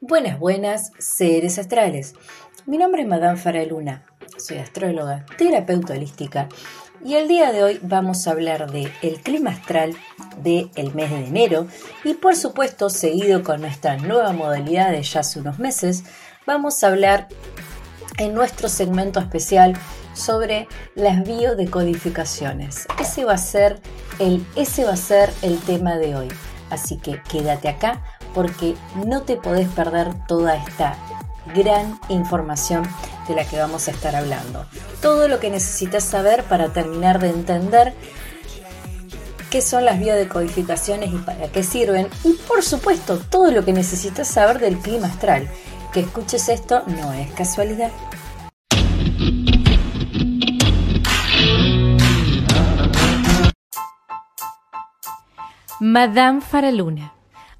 Buenas, buenas, seres astrales. Mi nombre es Madame Faraluna, soy astróloga, terapeuta holística y el día de hoy vamos a hablar de el clima astral del el mes de enero y por supuesto seguido con nuestra nueva modalidad de ya hace unos meses, vamos a hablar en nuestro segmento especial sobre las biodecodificaciones. Ese va a ser el, ese va a ser el tema de hoy. Así que quédate acá porque no te podés perder toda esta gran información de la que vamos a estar hablando. Todo lo que necesitas saber para terminar de entender qué son las biodecodificaciones y para qué sirven. Y por supuesto, todo lo que necesitas saber del clima astral. Que escuches esto no es casualidad. Madame Faraluna.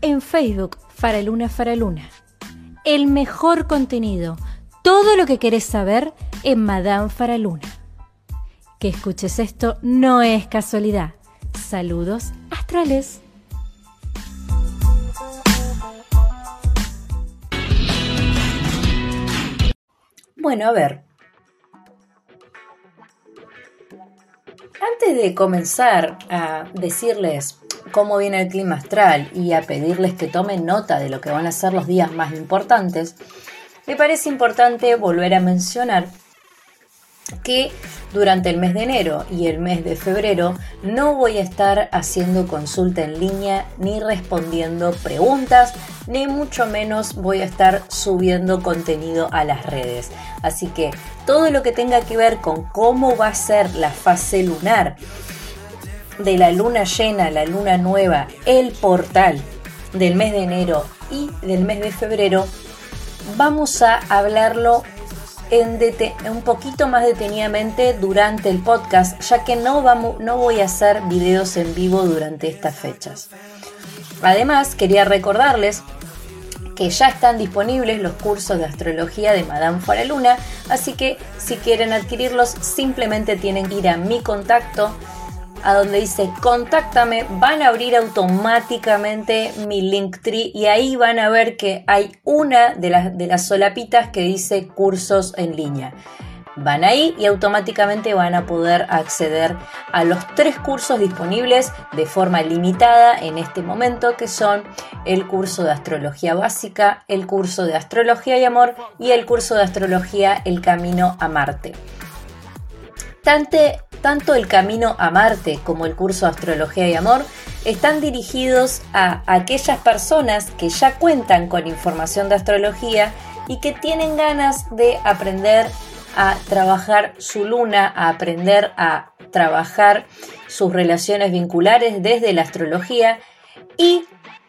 En Facebook, Faraluna Faraluna. El mejor contenido, todo lo que querés saber en Madame Faraluna. Que escuches esto no es casualidad. Saludos astrales. Bueno, a ver, Antes de comenzar a decirles cómo viene el clima astral y a pedirles que tomen nota de lo que van a ser los días más importantes, me parece importante volver a mencionar que durante el mes de enero y el mes de febrero no voy a estar haciendo consulta en línea ni respondiendo preguntas, ni mucho menos voy a estar subiendo contenido a las redes. Así que todo lo que tenga que ver con cómo va a ser la fase lunar de la luna llena, la luna nueva, el portal del mes de enero y del mes de febrero, vamos a hablarlo un poquito más detenidamente durante el podcast, ya que no, vamos, no voy a hacer videos en vivo durante estas fechas. Además, quería recordarles que ya están disponibles los cursos de astrología de Madame Luna, así que si quieren adquirirlos simplemente tienen que ir a mi contacto a donde dice contáctame, van a abrir automáticamente mi Linktree y ahí van a ver que hay una de las, de las solapitas que dice cursos en línea. Van ahí y automáticamente van a poder acceder a los tres cursos disponibles de forma limitada en este momento, que son el curso de astrología básica, el curso de astrología y amor y el curso de astrología El Camino a Marte. Tanto el Camino a Marte como el curso astrología y amor están dirigidos a aquellas personas que ya cuentan con información de astrología y que tienen ganas de aprender a trabajar su luna, a aprender a trabajar sus relaciones vinculares desde la astrología y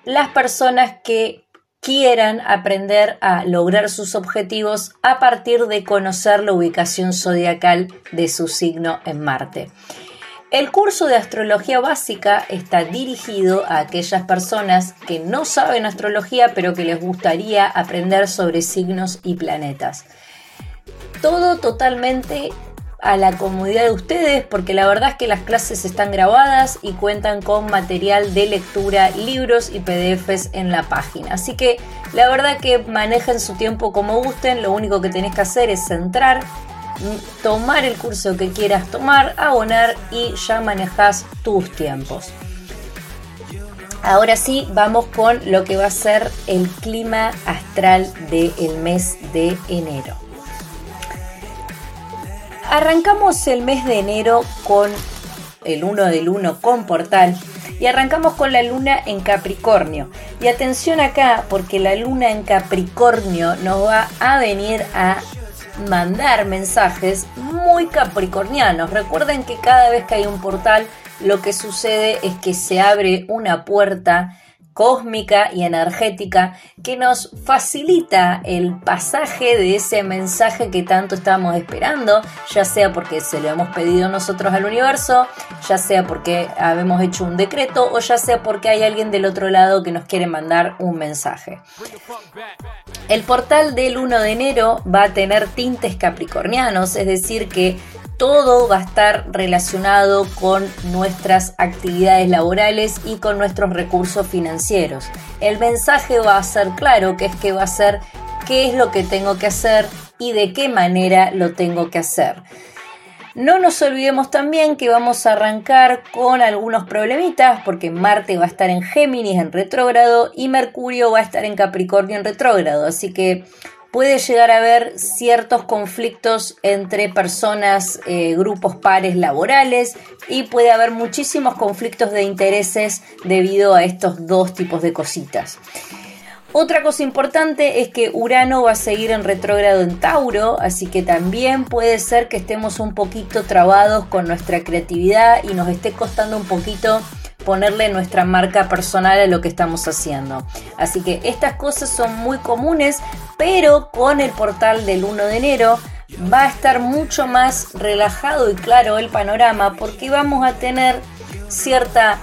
las personas que quieran aprender a lograr sus objetivos a partir de conocer la ubicación zodiacal de su signo en Marte. El curso de astrología básica está dirigido a aquellas personas que no saben astrología pero que les gustaría aprender sobre signos y planetas todo totalmente a la comodidad de ustedes porque la verdad es que las clases están grabadas y cuentan con material de lectura, libros y PDFs en la página. Así que la verdad que manejen su tiempo como gusten, lo único que tenés que hacer es entrar, tomar el curso que quieras tomar, abonar y ya manejas tus tiempos. Ahora sí, vamos con lo que va a ser el clima astral del mes de enero. Arrancamos el mes de enero con el 1 del 1 con portal y arrancamos con la luna en Capricornio. Y atención acá porque la luna en Capricornio nos va a venir a mandar mensajes muy capricornianos. Recuerden que cada vez que hay un portal lo que sucede es que se abre una puerta cósmica y energética que nos facilita el pasaje de ese mensaje que tanto estamos esperando, ya sea porque se lo hemos pedido nosotros al universo, ya sea porque habemos hecho un decreto o ya sea porque hay alguien del otro lado que nos quiere mandar un mensaje. El portal del 1 de enero va a tener tintes capricornianos, es decir, que todo va a estar relacionado con nuestras actividades laborales y con nuestros recursos financieros. El mensaje va a ser claro, que es que va a ser qué es lo que tengo que hacer y de qué manera lo tengo que hacer. No nos olvidemos también que vamos a arrancar con algunos problemitas porque Marte va a estar en Géminis en retrógrado y Mercurio va a estar en Capricornio en retrógrado. Así que puede llegar a haber ciertos conflictos entre personas, eh, grupos pares laborales y puede haber muchísimos conflictos de intereses debido a estos dos tipos de cositas. Otra cosa importante es que Urano va a seguir en retrógrado en Tauro, así que también puede ser que estemos un poquito trabados con nuestra creatividad y nos esté costando un poquito ponerle nuestra marca personal a lo que estamos haciendo. Así que estas cosas son muy comunes, pero con el portal del 1 de enero va a estar mucho más relajado y claro el panorama porque vamos a tener cierta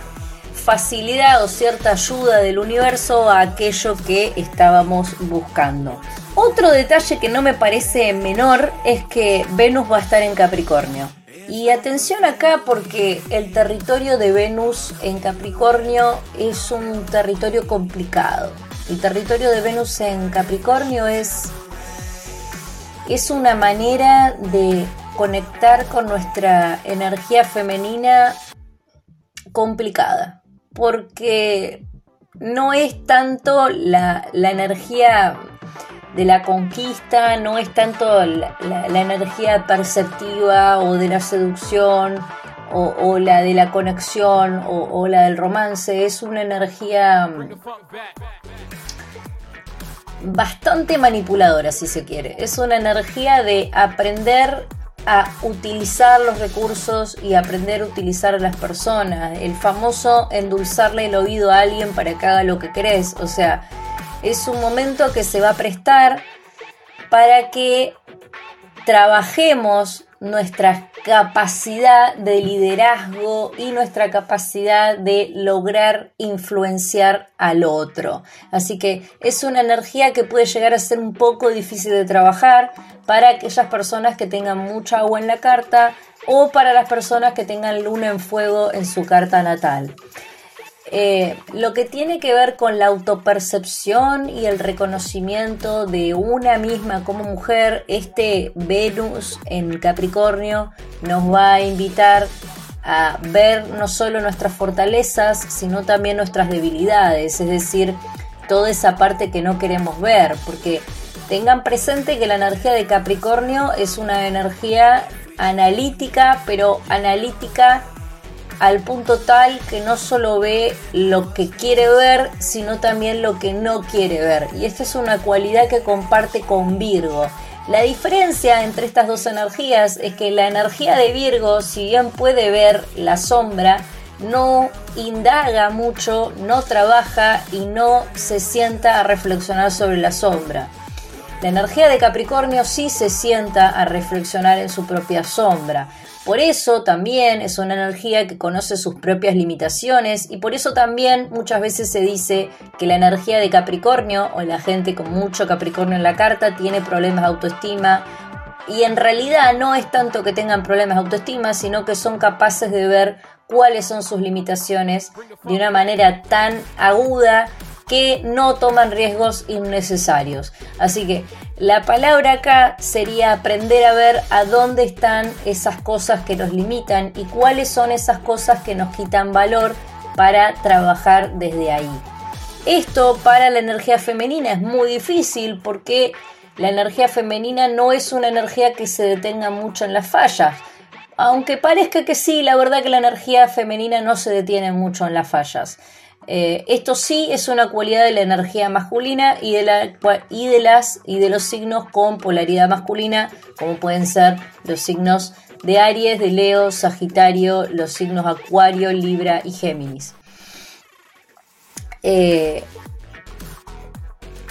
facilidad o cierta ayuda del universo a aquello que estábamos buscando. Otro detalle que no me parece menor es que Venus va a estar en Capricornio. Y atención acá porque el territorio de Venus en Capricornio es un territorio complicado. El territorio de Venus en Capricornio es, es una manera de conectar con nuestra energía femenina complicada. Porque no es tanto la, la energía de la conquista, no es tanto la, energía perceptiva o de la seducción o, la de la conexión o, la del romance, es una energía mm, bastante manipuladora si se quiere, es una energía de aprender a utilizar los recursos y aprender a utilizar a las personas, el famoso endulzarle el oído a alguien para que haga lo que querés, o sea, es un momento que se va a prestar para que trabajemos nuestra capacidad de liderazgo y nuestra capacidad de lograr influenciar al otro. Así que es una energía que puede llegar a ser un poco difícil de trabajar para aquellas personas que tengan mucha agua en la carta o para las personas que tengan luna en fuego en su carta natal. Eh, lo que tiene que ver con la autopercepción y el reconocimiento de una misma como mujer, este Venus en Capricornio nos va a invitar a ver no solo nuestras fortalezas, sino también nuestras debilidades, es decir, toda esa parte que no queremos ver, porque tengan presente que la energía de Capricornio es una energía analítica, pero analítica al punto tal que no solo ve lo que quiere ver, sino también lo que no quiere ver. Y esta es una cualidad que comparte con Virgo. La diferencia entre estas dos energías es que la energía de Virgo, si bien puede ver la sombra, no indaga mucho, no trabaja y no se sienta a reflexionar sobre la sombra. La energía de Capricornio sí se sienta a reflexionar en su propia sombra. Por eso también es una energía que conoce sus propias limitaciones y por eso también muchas veces se dice que la energía de Capricornio o la gente con mucho Capricornio en la carta tiene problemas de autoestima y en realidad no es tanto que tengan problemas de autoestima, sino que son capaces de ver cuáles son sus limitaciones de una manera tan aguda que no toman riesgos innecesarios. Así que la palabra acá sería aprender a ver a dónde están esas cosas que nos limitan y cuáles son esas cosas que nos quitan valor para trabajar desde ahí. Esto para la energía femenina es muy difícil porque la energía femenina no es una energía que se detenga mucho en las fallas. Aunque parezca que sí, la verdad que la energía femenina no se detiene mucho en las fallas. Eh, esto sí es una cualidad de la energía masculina y de, las y de los signos con polaridad masculina, como pueden ser los signos de Aries, de Leo, Sagitario, los signos Acuario, Libra y Géminis. Eh,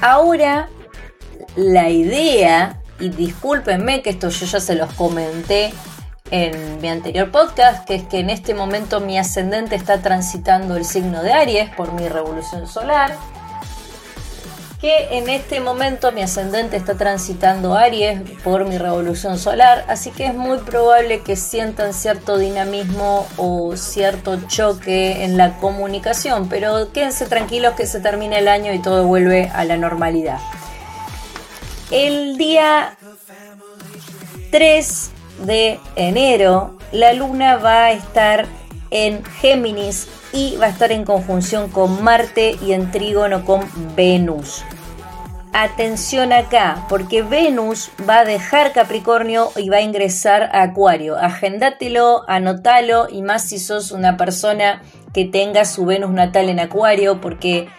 ahora, la idea, y discúlpenme que esto yo ya se los comenté en mi anterior podcast, que es que en este momento mi ascendente está transitando el signo de Aries por mi revolución solar que en este momento mi ascendente está transitando Aries por mi revolución solar, así que es muy probable que sientan cierto dinamismo o cierto choque en la comunicación, pero quédense tranquilos que se termina el año y todo vuelve a la normalidad. El día 3 de enero, la luna va a estar en Géminis y va a estar en conjunción con Marte y en trígono con Venus. Atención acá, porque Venus va a dejar Capricornio y va a ingresar a Acuario. Agéndatelo, anótalo y más si sos una persona que tenga su Venus natal en Acuario, porque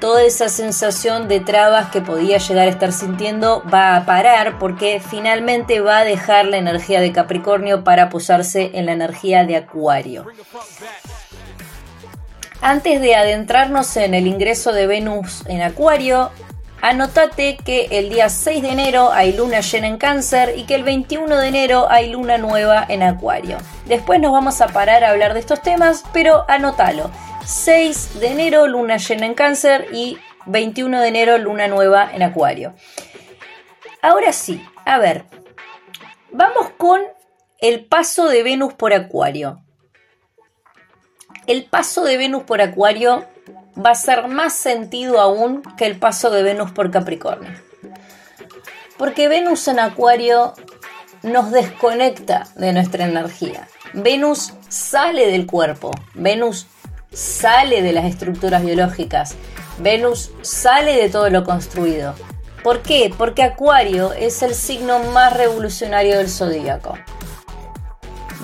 toda esa sensación de trabas que podía llegar a estar sintiendo va a parar porque finalmente va a dejar la energía de Capricornio para posarse en la energía de Acuario. Antes de adentrarnos en el ingreso de Venus en Acuario, Anotate que el día 6 de enero hay luna llena en cáncer y que el 21 de enero hay luna nueva en acuario. Después nos vamos a parar a hablar de estos temas, pero anótalo. 6 de enero luna llena en cáncer y 21 de enero luna nueva en acuario. Ahora sí, a ver, vamos con el paso de Venus por acuario. El paso de Venus por acuario va a ser más sentido aún que el paso de Venus por Capricornio. Porque Venus en Acuario nos desconecta de nuestra energía. Venus sale del cuerpo, Venus sale de las estructuras biológicas, Venus sale de todo lo construido. ¿Por qué? Porque Acuario es el signo más revolucionario del zodíaco.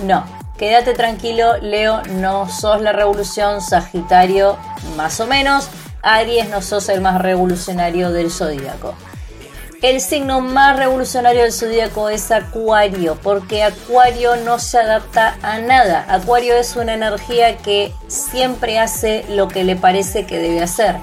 No, Quédate tranquilo, Leo, no sos la revolución, Sagitario más o menos, Aries no sos el más revolucionario del zodíaco. El signo más revolucionario del zodíaco es Acuario, porque Acuario no se adapta a nada. Acuario es una energía que siempre hace lo que le parece que debe hacer.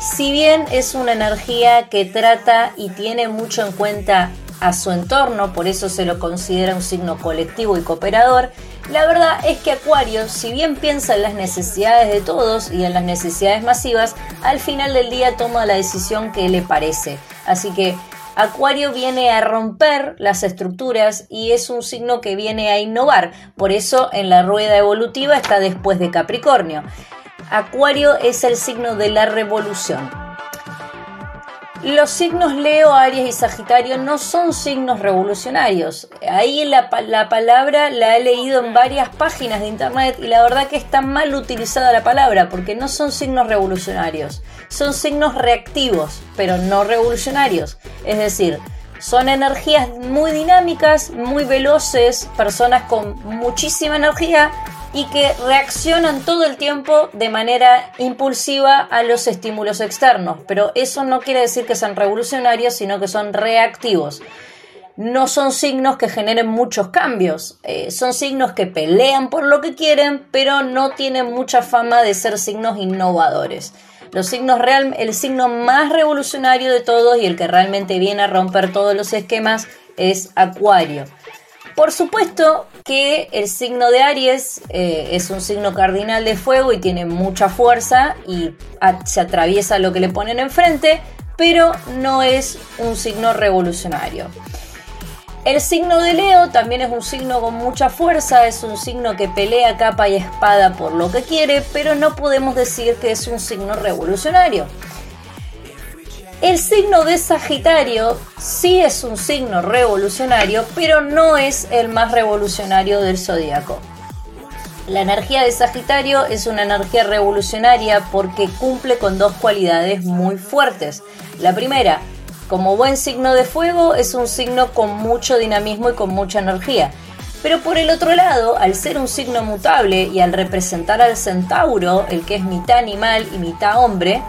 Si bien es una energía que trata y tiene mucho en cuenta a su entorno, por eso se lo considera un signo colectivo y cooperador, la verdad es que Acuario, si bien piensa en las necesidades de todos y en las necesidades masivas, al final del día toma la decisión que le parece. Así que Acuario viene a romper las estructuras y es un signo que viene a innovar. Por eso en la rueda evolutiva está después de Capricornio. Acuario es el signo de la revolución. Los signos Leo, Aries y Sagitario no son signos revolucionarios. Ahí la, la, palabra la he leído en varias páginas de internet y la verdad que está mal utilizada la palabra porque no son signos revolucionarios. Son signos reactivos, pero no revolucionarios. Es decir, son energías muy dinámicas, muy veloces, personas con muchísima energía y que reaccionan todo el tiempo de manera impulsiva a los estímulos externos. Pero eso no quiere decir que sean revolucionarios, sino que son reactivos. No son signos que generen muchos cambios, eh, son signos que pelean por lo que quieren, pero no tienen mucha fama de ser signos innovadores. Los signos real, el signo más revolucionario de todos y el que realmente viene a romper todos los esquemas es Acuario. Por supuesto que el signo de Aries eh, es un signo cardinal de fuego y tiene mucha fuerza y se atraviesa lo que le ponen enfrente, pero no es un signo revolucionario. El signo de Leo también es un signo con mucha fuerza, es un signo que pelea capa y espada por lo que quiere, pero no podemos decir que es un signo revolucionario. El signo de Sagitario sí es un signo revolucionario, pero no es el más revolucionario del zodíaco. La energía de Sagitario es una energía revolucionaria porque cumple con dos cualidades muy fuertes. La primera, como buen signo de fuego, es un signo con mucho dinamismo y con mucha energía. Pero por el otro lado, al ser un signo mutable y al representar al centauro, el que es mitad animal y mitad hombre,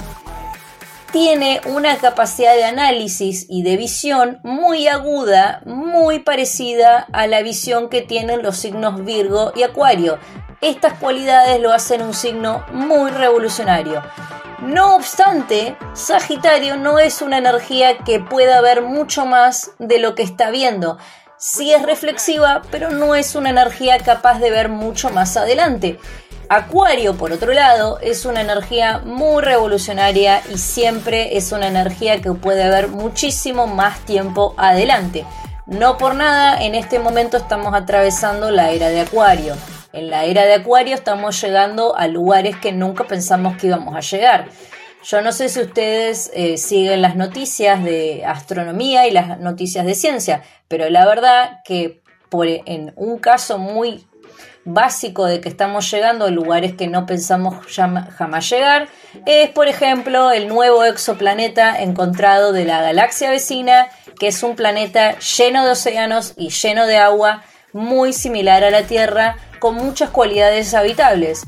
tiene una capacidad de análisis y de visión muy aguda, muy parecida a la visión que tienen los signos Virgo y Acuario. Estas cualidades lo hacen un signo muy revolucionario. No obstante, Sagitario no es una energía que pueda ver mucho más de lo que está viendo. Sí es reflexiva, pero no es una energía capaz de ver mucho más adelante. Acuario, por otro lado, es una energía muy revolucionaria y siempre es una energía que puede ver muchísimo más tiempo adelante. No por nada, en este momento estamos atravesando la era de Acuario. En la era de Acuario estamos llegando a lugares que nunca pensamos que íbamos a llegar. Yo no sé si ustedes eh, siguen las noticias de astronomía y las noticias de ciencia, pero la verdad que por, en un caso muy básico de que estamos llegando a lugares que no pensamos jamás llegar es, por ejemplo, el nuevo exoplaneta encontrado de la galaxia vecina, que es un planeta lleno de océanos y lleno de agua, muy similar a la Tierra, con muchas cualidades habitables.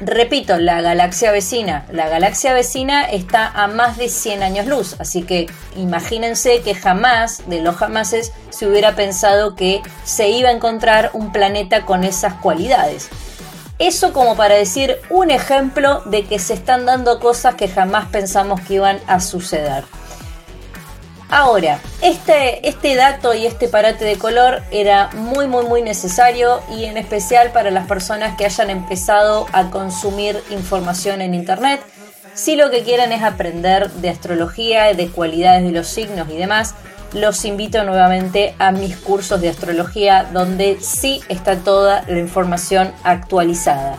Repito, la galaxia vecina. La galaxia vecina está a más de 100 años luz, así que imagínense que jamás, de los jamases, se hubiera pensado que se iba a encontrar un planeta con esas cualidades. Eso como para decir un ejemplo de que se están dando cosas que jamás pensamos que iban a suceder. Ahora, este, este dato y este parate de color era muy muy muy necesario y en especial para las personas que hayan empezado a consumir información en internet. Si lo que quieren es aprender de astrología, de cualidades de los signos y demás, los invito nuevamente a mis cursos de astrología donde sí está toda la información actualizada.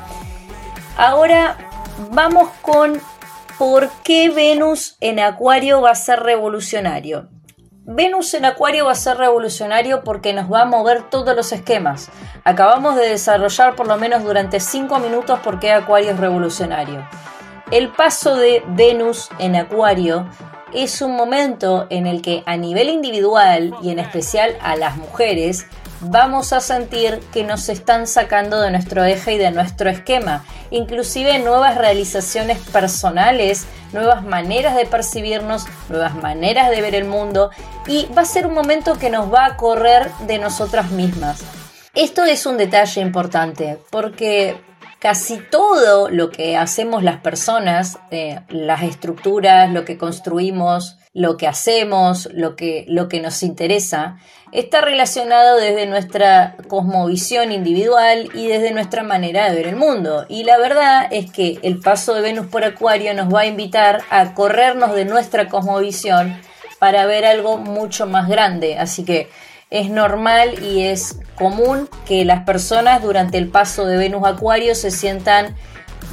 Ahora vamos con ¿Por qué Venus en Acuario va a ser revolucionario? Venus en Acuario va a ser revolucionario porque nos va a mover todos los esquemas. Acabamos de desarrollar por lo menos durante 5 minutos por qué Acuario es revolucionario. El paso de Venus en Acuario es un momento en el que a nivel individual y en especial a las mujeres vamos a sentir que nos están sacando de nuestro eje y de nuestro esquema, inclusive nuevas realizaciones personales, nuevas maneras de percibirnos, nuevas maneras de ver el mundo y va a ser un momento que nos va a correr de nosotras mismas. Esto es un detalle importante porque casi todo lo que hacemos las personas, eh, las estructuras, lo que construimos, lo que hacemos, lo que, lo que nos interesa, está relacionado desde nuestra cosmovisión individual y desde nuestra manera de ver el mundo. Y la verdad es que el paso de Venus por Acuario nos va a invitar a corrernos de nuestra cosmovisión para ver algo mucho más grande. Así que es normal y es común que las personas durante el paso de Venus Acuario se sientan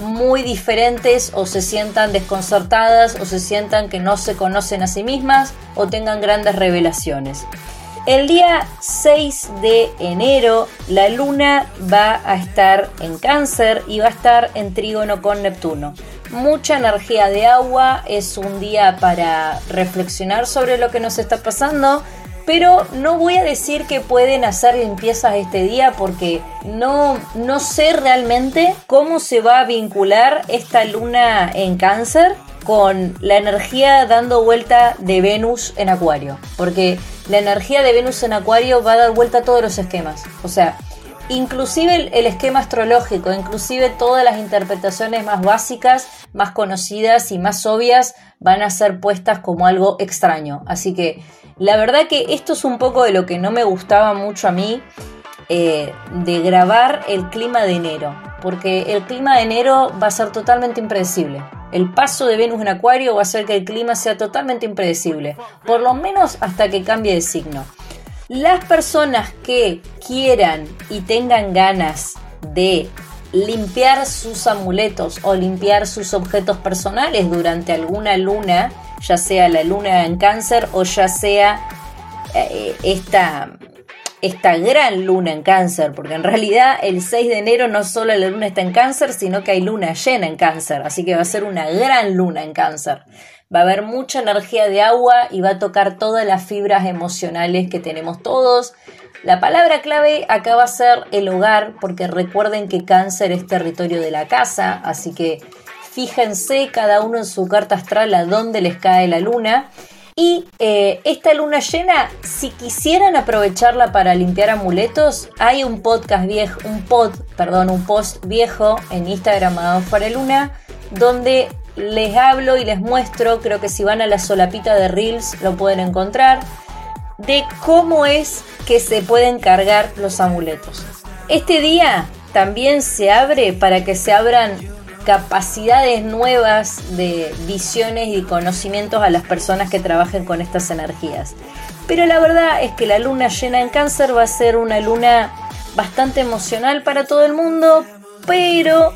muy diferentes o se sientan desconcertadas o se sientan que no se conocen a sí mismas o tengan grandes revelaciones. El día 6 de enero la luna va a estar en cáncer y va a estar en trígono con Neptuno. Mucha energía de agua, es un día para reflexionar sobre lo que nos está pasando, pero no voy a decir que pueden hacer limpiezas este día porque no, no sé realmente cómo se va a vincular esta luna en cáncer con la energía dando vuelta de Venus en Acuario. Porque la energía de Venus en Acuario va a dar vuelta a todos los esquemas. O sea, inclusive el, el, esquema astrológico, inclusive todas las interpretaciones más básicas, más conocidas y más obvias van a ser puestas como algo extraño. Así que la verdad que esto es un poco de lo que no me gustaba mucho a mí eh, de grabar el clima de enero, porque el clima de enero va a ser totalmente impredecible. El paso de Venus en Acuario va a hacer que el clima sea totalmente impredecible, por lo menos hasta que cambie de signo. Las personas que quieran y tengan ganas de limpiar sus amuletos o limpiar sus objetos personales durante alguna luna, ya sea la luna en cáncer o ya sea eh, esta, esta gran luna en cáncer, porque en realidad el 6 de enero no solo la luna está en cáncer, sino que hay luna llena en cáncer, así que va a ser una gran luna en cáncer. Va a haber mucha energía de agua y va a tocar todas las fibras emocionales que tenemos todos. La palabra clave acá va a ser el hogar, porque recuerden que cáncer es territorio de la casa, así que Fíjense cada uno en su carta astral a dónde les cae la luna. Y eh, esta luna llena, si quisieran aprovecharla para limpiar amuletos, hay un podcast viejo, un pod, perdón, un post viejo en Instagram para Luna, donde les hablo y les muestro, creo que si van a la solapita de Reels lo pueden encontrar, de cómo es que se pueden cargar los amuletos. Este día también se abre para que se abran capacidades nuevas de visiones y conocimientos a las personas que trabajen con estas energías. Pero la verdad es que la luna llena en cáncer va a ser una luna bastante emocional para todo el mundo, pero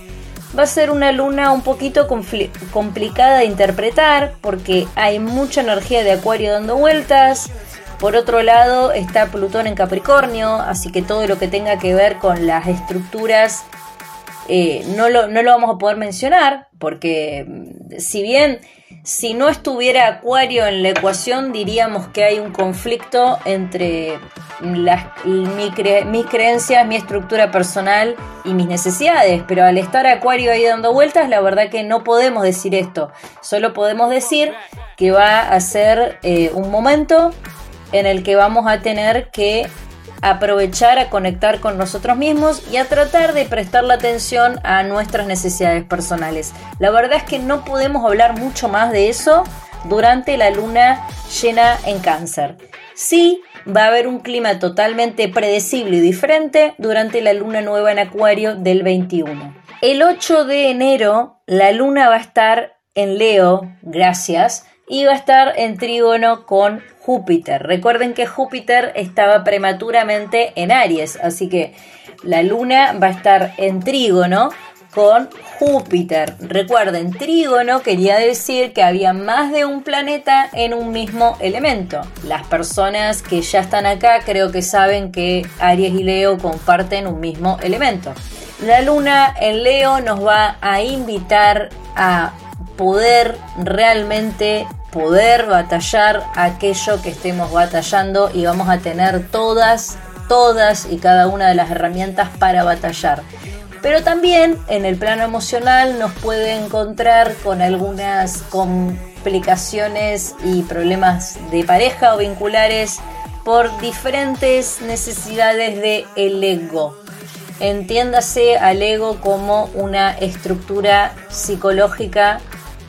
va a ser una luna un poquito complicada de interpretar porque hay mucha energía de acuario dando vueltas. Por otro lado está Plutón en Capricornio, así que todo lo que tenga que ver con las estructuras eh, no, lo, no lo vamos a poder mencionar porque mm, si bien si no estuviera Acuario en la ecuación, diríamos que hay un conflicto entre las, mis creencias, mi estructura personal y mis necesidades. Pero al estar Acuario ahí dando vueltas, la verdad que no podemos decir esto. Solo podemos decir que va a ser eh, un momento en el que vamos a tener que aprovechar a conectar con nosotros mismos y a tratar de prestar la atención a nuestras necesidades personales. La verdad es que no podemos hablar mucho más de eso durante la luna llena en cáncer. Sí, va a haber un clima totalmente predecible y diferente durante la luna nueva en Acuario del 21. El 8 de enero la luna va a estar en Leo, gracias, y va a estar en trígono con Júpiter. Recuerden que Júpiter estaba prematuramente en Aries, así que la luna va a estar en trígono con Júpiter. Recuerden, trígono quería decir que había más de un planeta en un mismo elemento. Las personas que ya están acá creo que saben que Aries y Leo comparten un mismo elemento. La luna en Leo nos va a invitar a poder realmente poder batallar aquello que estemos batallando y vamos a tener todas, todas y cada una de las herramientas para batallar. Pero también en el plano emocional nos puede encontrar con algunas complicaciones y problemas de pareja o vinculares por diferentes necesidades de el ego. Entiéndase al ego como una estructura psicológica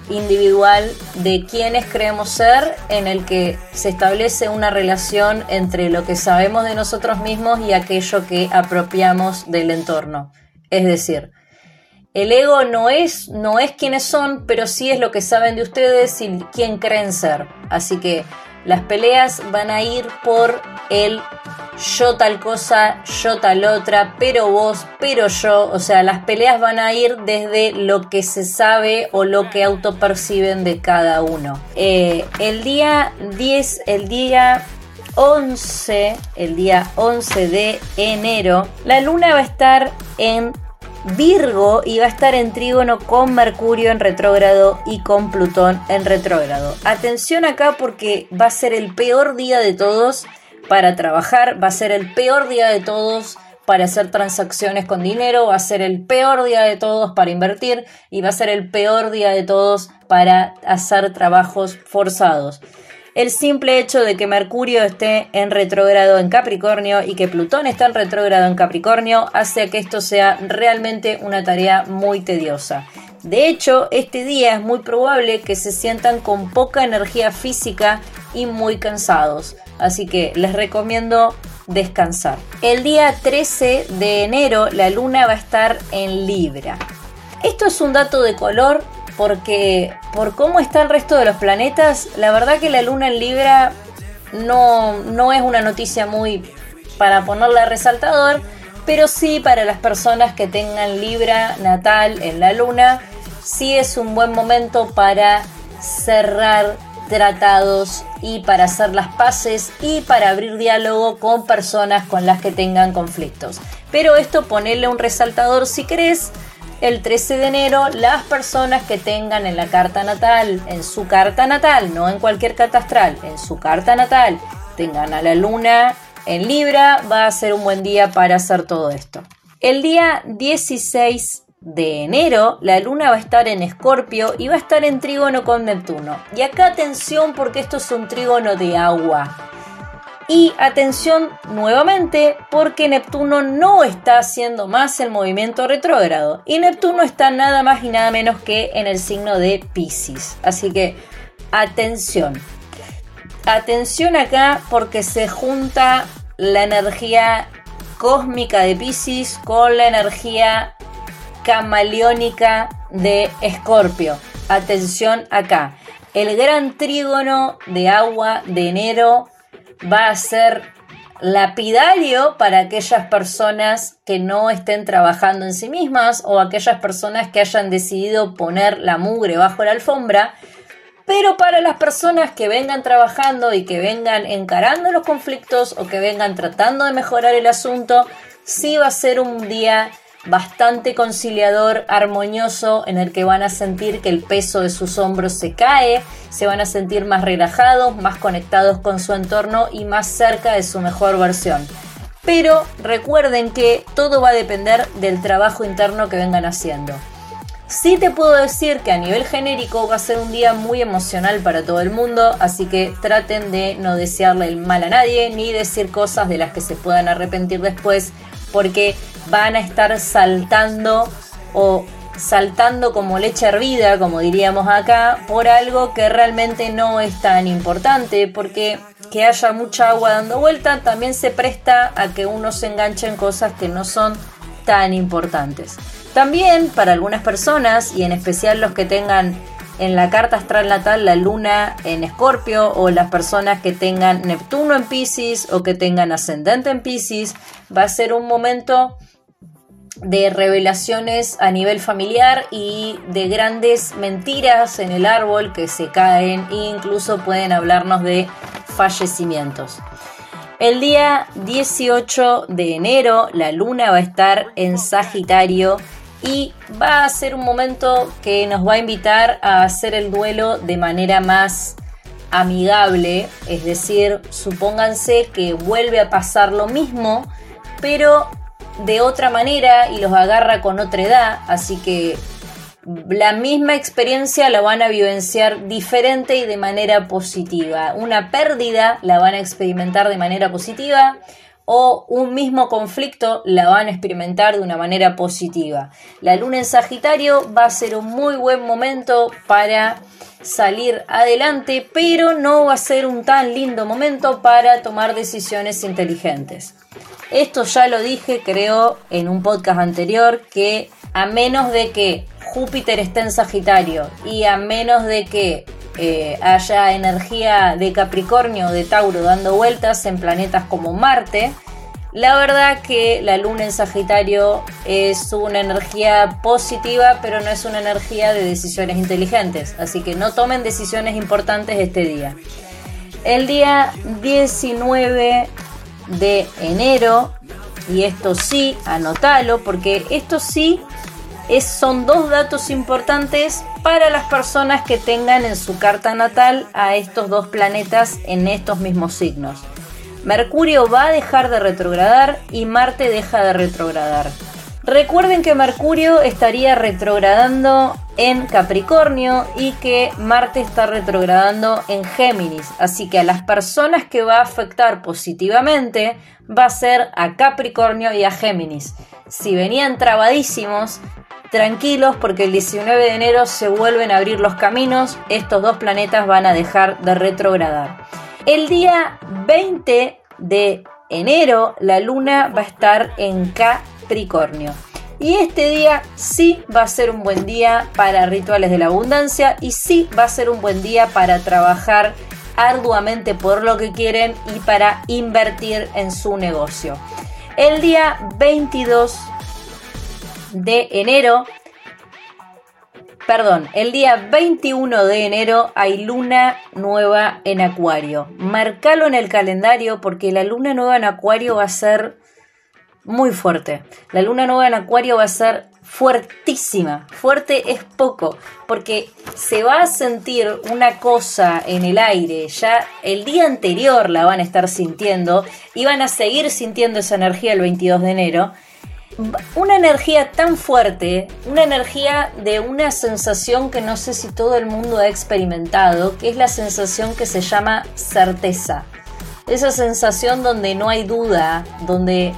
individual de quienes creemos ser, en el que se establece una relación entre lo que sabemos de nosotros mismos y aquello que apropiamos del entorno. Es decir, el ego no es, no es quienes son, pero sí es lo que saben de ustedes y quién creen ser. Así que las peleas van a ir por el yo tal cosa, yo tal otra, pero vos, pero yo. O sea, las peleas van a ir desde lo que se sabe o lo que autoperciben de cada uno. Eh, el día 10, el día 11, el día 11 de enero, la luna va a estar en Virgo va a estar en trígono con Mercurio en retrógrado y con Plutón en retrógrado. Atención acá porque va a ser el peor día de todos para trabajar, va a ser el peor día de todos para hacer transacciones con dinero, va a ser el peor día de todos para invertir y va a ser el peor día de todos para hacer trabajos forzados. El simple hecho de que Mercurio esté en retrógrado en Capricornio y que Plutón esté en retrógrado en Capricornio hace que esto sea realmente una tarea muy tediosa. De hecho, este día es muy probable que se sientan con poca energía física y muy cansados así que les recomiendo descansar. El día 13 de enero la luna va a estar en Libra. Esto es un dato de color porque por cómo está el resto de los planetas, la verdad que la luna en Libra no, no es una noticia muy para ponerla resaltador, pero sí para las personas que tengan Libra natal en la luna, sí es un buen momento para cerrar tratados y para hacer las paces y para abrir diálogo con personas con las que tengan conflictos. Pero esto ponerle un resaltador si querés. El 13 de enero, las personas que tengan en la carta natal, en su carta natal, no en cualquier carta astral, en su carta natal, tengan a la luna en Libra, va a ser un buen día para hacer todo esto. El día 16 de enero, la luna va a estar en Escorpio y va a estar en trígono con Neptuno. Y acá atención porque esto es un trígono de agua. Y atención nuevamente porque Neptuno no está haciendo más el movimiento retrógrado. Y Neptuno está nada más y nada menos que en el signo de Pisces. Así que atención. Atención acá porque se junta la energía cósmica de Pisces con la energía camaleónica de Escorpio. Atención acá. El gran trígono de agua de enero va a ser lapidario para aquellas personas que no estén trabajando en sí mismas o aquellas personas que hayan decidido poner la mugre bajo la alfombra. Pero para las personas que vengan trabajando y que vengan encarando los conflictos o que vengan tratando de mejorar el asunto, sí va a ser un día bastante conciliador, armonioso, en el que van a sentir que el peso de sus hombros se cae, se van a sentir más relajados, más conectados con su entorno y más cerca de su mejor versión. Pero recuerden que todo va a depender del trabajo interno que vengan haciendo. Sí te puedo decir que a nivel genérico va a ser un día muy emocional para todo el mundo, así que traten de no desearle el mal a nadie ni decir cosas de las que se puedan arrepentir después, porque van a estar saltando o saltando como leche hervida, como diríamos acá, por algo que realmente no es tan importante, porque que haya mucha agua dando vuelta también se presta a que uno se enganche en cosas que no son tan importantes. También para algunas personas, y en especial los que tengan en la carta astral natal la luna en escorpio o las personas que tengan Neptuno en Pisces o que tengan ascendente en Pisces, va a ser un momento de revelaciones a nivel familiar y de grandes mentiras en el árbol que se caen e incluso pueden hablarnos de fallecimientos. El día 18 de enero la luna va a estar en Sagitario y va a ser un momento que nos va a invitar a hacer el duelo de manera más amigable, es decir, supónganse que vuelve a pasar lo mismo, pero de otra manera y los agarra con otra edad, así que la misma experiencia la van a vivenciar diferente y de manera positiva. Una pérdida la van a experimentar de manera positiva o un mismo conflicto la van a experimentar de una manera positiva. La luna en Sagitario va a ser un muy buen momento para salir adelante, pero no va a ser un tan lindo momento para tomar decisiones inteligentes. Esto ya lo dije, creo, en un podcast anterior, que a menos de que Júpiter esté en Sagitario y a menos de que eh, haya energía de Capricornio o de Tauro dando vueltas en planetas como Marte, la verdad que la luna en Sagitario es una energía positiva, pero no es una energía de decisiones inteligentes. Así que no tomen decisiones importantes este día. El día 19 de enero, y esto sí, anótalo, porque esto sí es, son dos datos importantes para las personas que tengan en su carta natal a estos dos planetas en estos mismos signos. Mercurio va a dejar de retrogradar y Marte deja de retrogradar. Recuerden que Mercurio estaría retrogradando en Capricornio y que Marte está retrogradando en Géminis. Así que a las personas que va a afectar positivamente va a ser a Capricornio y a Géminis. Si venían trabadísimos, tranquilos porque el 19 de enero se vuelven a abrir los caminos. Estos dos planetas van a dejar de retrogradar. El día 20 de enero la luna va a estar en Capricornio. Y este día sí va a ser un buen día para rituales de la abundancia y sí va a ser un buen día para trabajar arduamente por lo que quieren y para invertir en su negocio. El día 22 de enero, perdón, el día 21 de enero hay luna nueva en Acuario. Marcalo en el calendario porque la luna nueva en Acuario va a ser muy fuerte. La luna nueva en Acuario va a ser fuertísima. Fuerte es poco, porque se va a sentir una cosa en el aire. Ya el día anterior la van a estar sintiendo y van a seguir sintiendo esa energía el 22 de enero. Una energía tan fuerte, una energía de una sensación que no sé si todo el mundo ha experimentado, que es la sensación que se llama certeza. esa sensación donde no hay duda, donde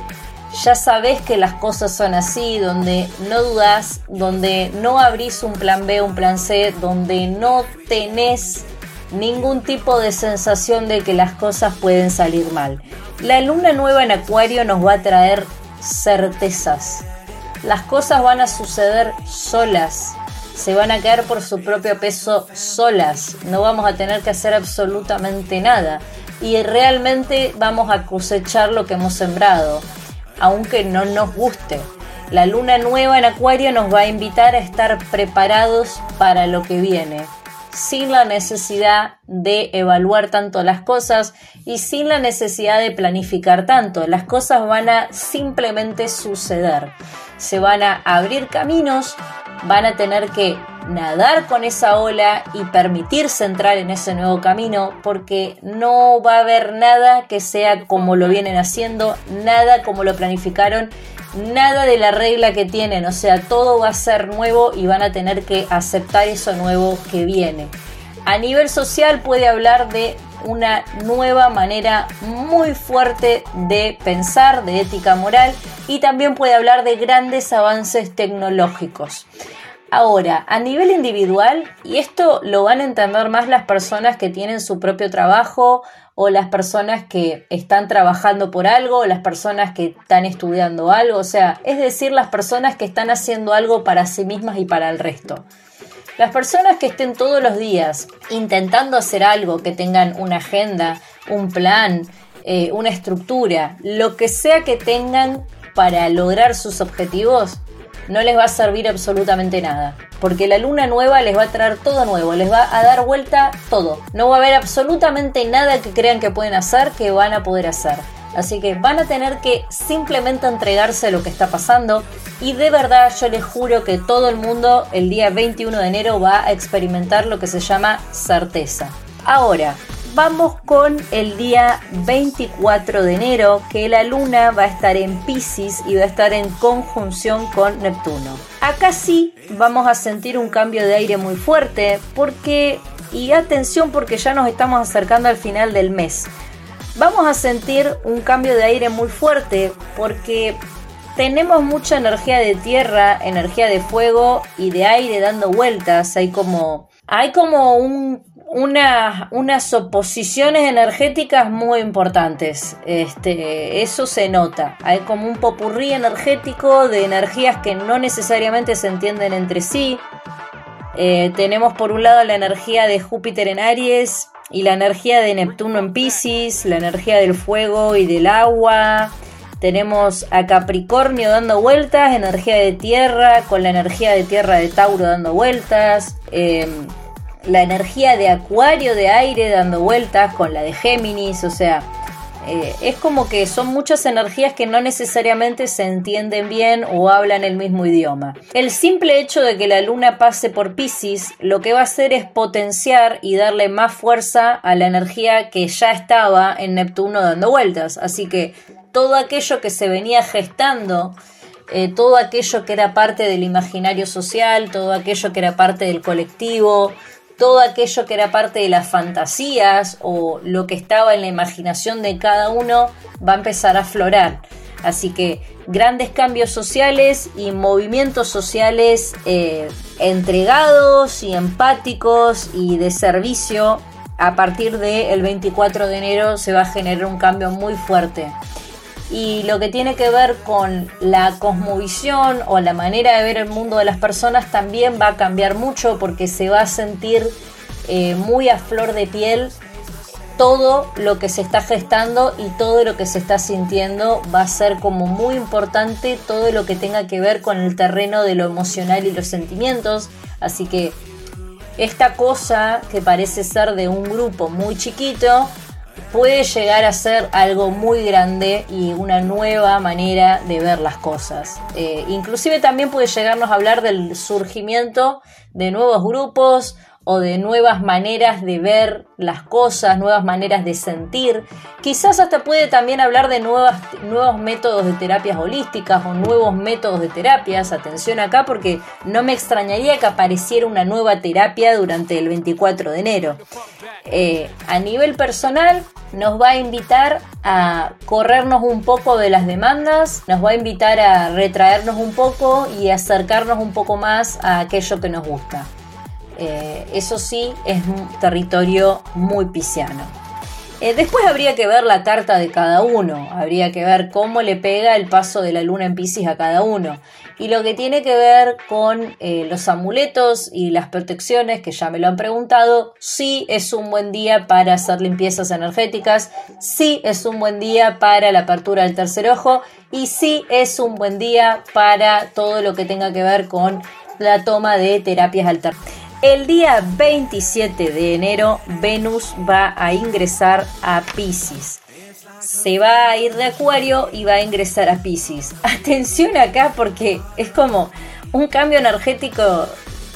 ya sabes que las cosas son así, donde no dudas, donde no abrís un plan B, un plan C, donde no tenés ningún tipo de sensación de que las cosas pueden salir mal. La luna nueva en Acuario nos va a traer certezas. Las cosas van a suceder solas, se van a caer por su propio peso solas, no vamos a tener que hacer absolutamente nada y realmente vamos a cosechar lo que hemos sembrado aunque no nos guste. La luna nueva en Acuario nos va a invitar a estar preparados para lo que viene, sin la necesidad de evaluar tanto las cosas y sin la necesidad de planificar tanto. Las cosas van a simplemente suceder. Se van a abrir caminos, van a tener que nadar con esa ola y permitirse entrar en ese nuevo camino porque no va a haber nada que sea como lo vienen haciendo, nada como lo planificaron, nada de la regla que tienen, o sea, todo va a ser nuevo y van a tener que aceptar eso nuevo que viene. A nivel social puede hablar de una nueva manera muy fuerte de pensar, de ética moral y también puede hablar de grandes avances tecnológicos. Ahora, a nivel individual, y esto lo van a entender más las personas que tienen su propio trabajo o las personas que están trabajando por algo o las personas que están estudiando algo, o sea, es decir, las personas que están haciendo algo para sí mismas y para el resto. Las personas que estén todos los días intentando hacer algo, que tengan una agenda, un plan, eh, una estructura, lo que sea que tengan para lograr sus objetivos, no les va a servir absolutamente nada. Porque la luna nueva les va a traer todo nuevo, les va a dar vuelta todo. No va a haber absolutamente nada que crean que pueden hacer que van a poder hacer. Así que van a tener que simplemente entregarse a lo que está pasando. Y de verdad yo les juro que todo el mundo el día 21 de enero va a experimentar lo que se llama certeza. Ahora, vamos con el día 24 de enero, que la luna va a estar en Pisces y va a estar en conjunción con Neptuno. Acá sí vamos a sentir un cambio de aire muy fuerte, porque, y atención porque ya nos estamos acercando al final del mes, vamos a sentir un cambio de aire muy fuerte porque tenemos mucha energía de tierra, energía de fuego y de aire dando vueltas. Hay como, hay como un unas oposiciones energéticas muy importantes. Este, eso se nota. Hay como un popurrí energético de energías que no necesariamente se entienden entre sí. Eh, tenemos por un lado la energía de Júpiter en Aries y la energía de Neptuno en Pisces, la energía del fuego y del agua. Tenemos a Capricornio dando vueltas, energía de tierra, con la energía de tierra de Tauro dando vueltas. Eh, la energía de Acuario de aire dando vueltas con la de Géminis, o sea, eh, es como que son muchas energías que no necesariamente se entienden bien o hablan el mismo idioma. El simple hecho de que la luna pase por Pisces lo que va a hacer es potenciar y darle más fuerza a la energía que ya estaba en Neptuno dando vueltas. Así que todo aquello que se venía gestando eh, todo aquello que era parte del imaginario social, todo aquello que era parte del colectivo, todo aquello que era parte de las fantasías o lo que estaba en la imaginación de cada uno va a empezar a aflorar. Así que grandes cambios sociales y movimientos sociales eh, entregados y empáticos y de servicio a partir del 24 de enero se va a generar un cambio muy fuerte y lo que tiene que ver con la cosmovisión o la manera de ver el mundo de las personas también va a cambiar mucho porque se va a sentir eh, muy a flor de piel todo lo que se está gestando y todo lo que se está sintiendo va a ser como muy importante todo lo que tenga que ver con el terreno de lo emocional y los sentimientos. Así que esta cosa que parece ser de un grupo muy chiquito puede llegar a ser algo muy grande y una nueva manera de ver las cosas. Eh, inclusive también puede llegarnos a hablar del surgimiento de nuevos grupos o de nuevas maneras de ver las cosas, nuevas maneras de sentir. Quizás hasta puede también hablar de nuevas, nuevos métodos de terapias holísticas o nuevos métodos de terapias. Atención acá porque no me extrañaría que apareciera una nueva terapia durante el 24 de enero. Eh, a nivel personal, nos va a invitar a corrernos un poco de las demandas, nos va a invitar a retraernos un poco y acercarnos un poco más a aquello que nos gusta. Eh, eso sí, es un territorio muy pisciano. Eh, después habría que ver la carta de cada uno, habría que ver cómo le pega el paso de la luna en Pisces a cada uno. Y lo que tiene que ver con eh, los amuletos y las protecciones, que ya me lo han preguntado, sí es un buen día para hacer limpiezas energéticas, sí es un buen día para la apertura del tercer ojo y sí es un buen día para todo lo que tenga que ver con la toma de terapias alternativas. El día 27 de enero, Venus va a ingresar a Pisces. Se va a ir de Acuario y va a ingresar a Pisces. Atención acá porque es como un cambio energético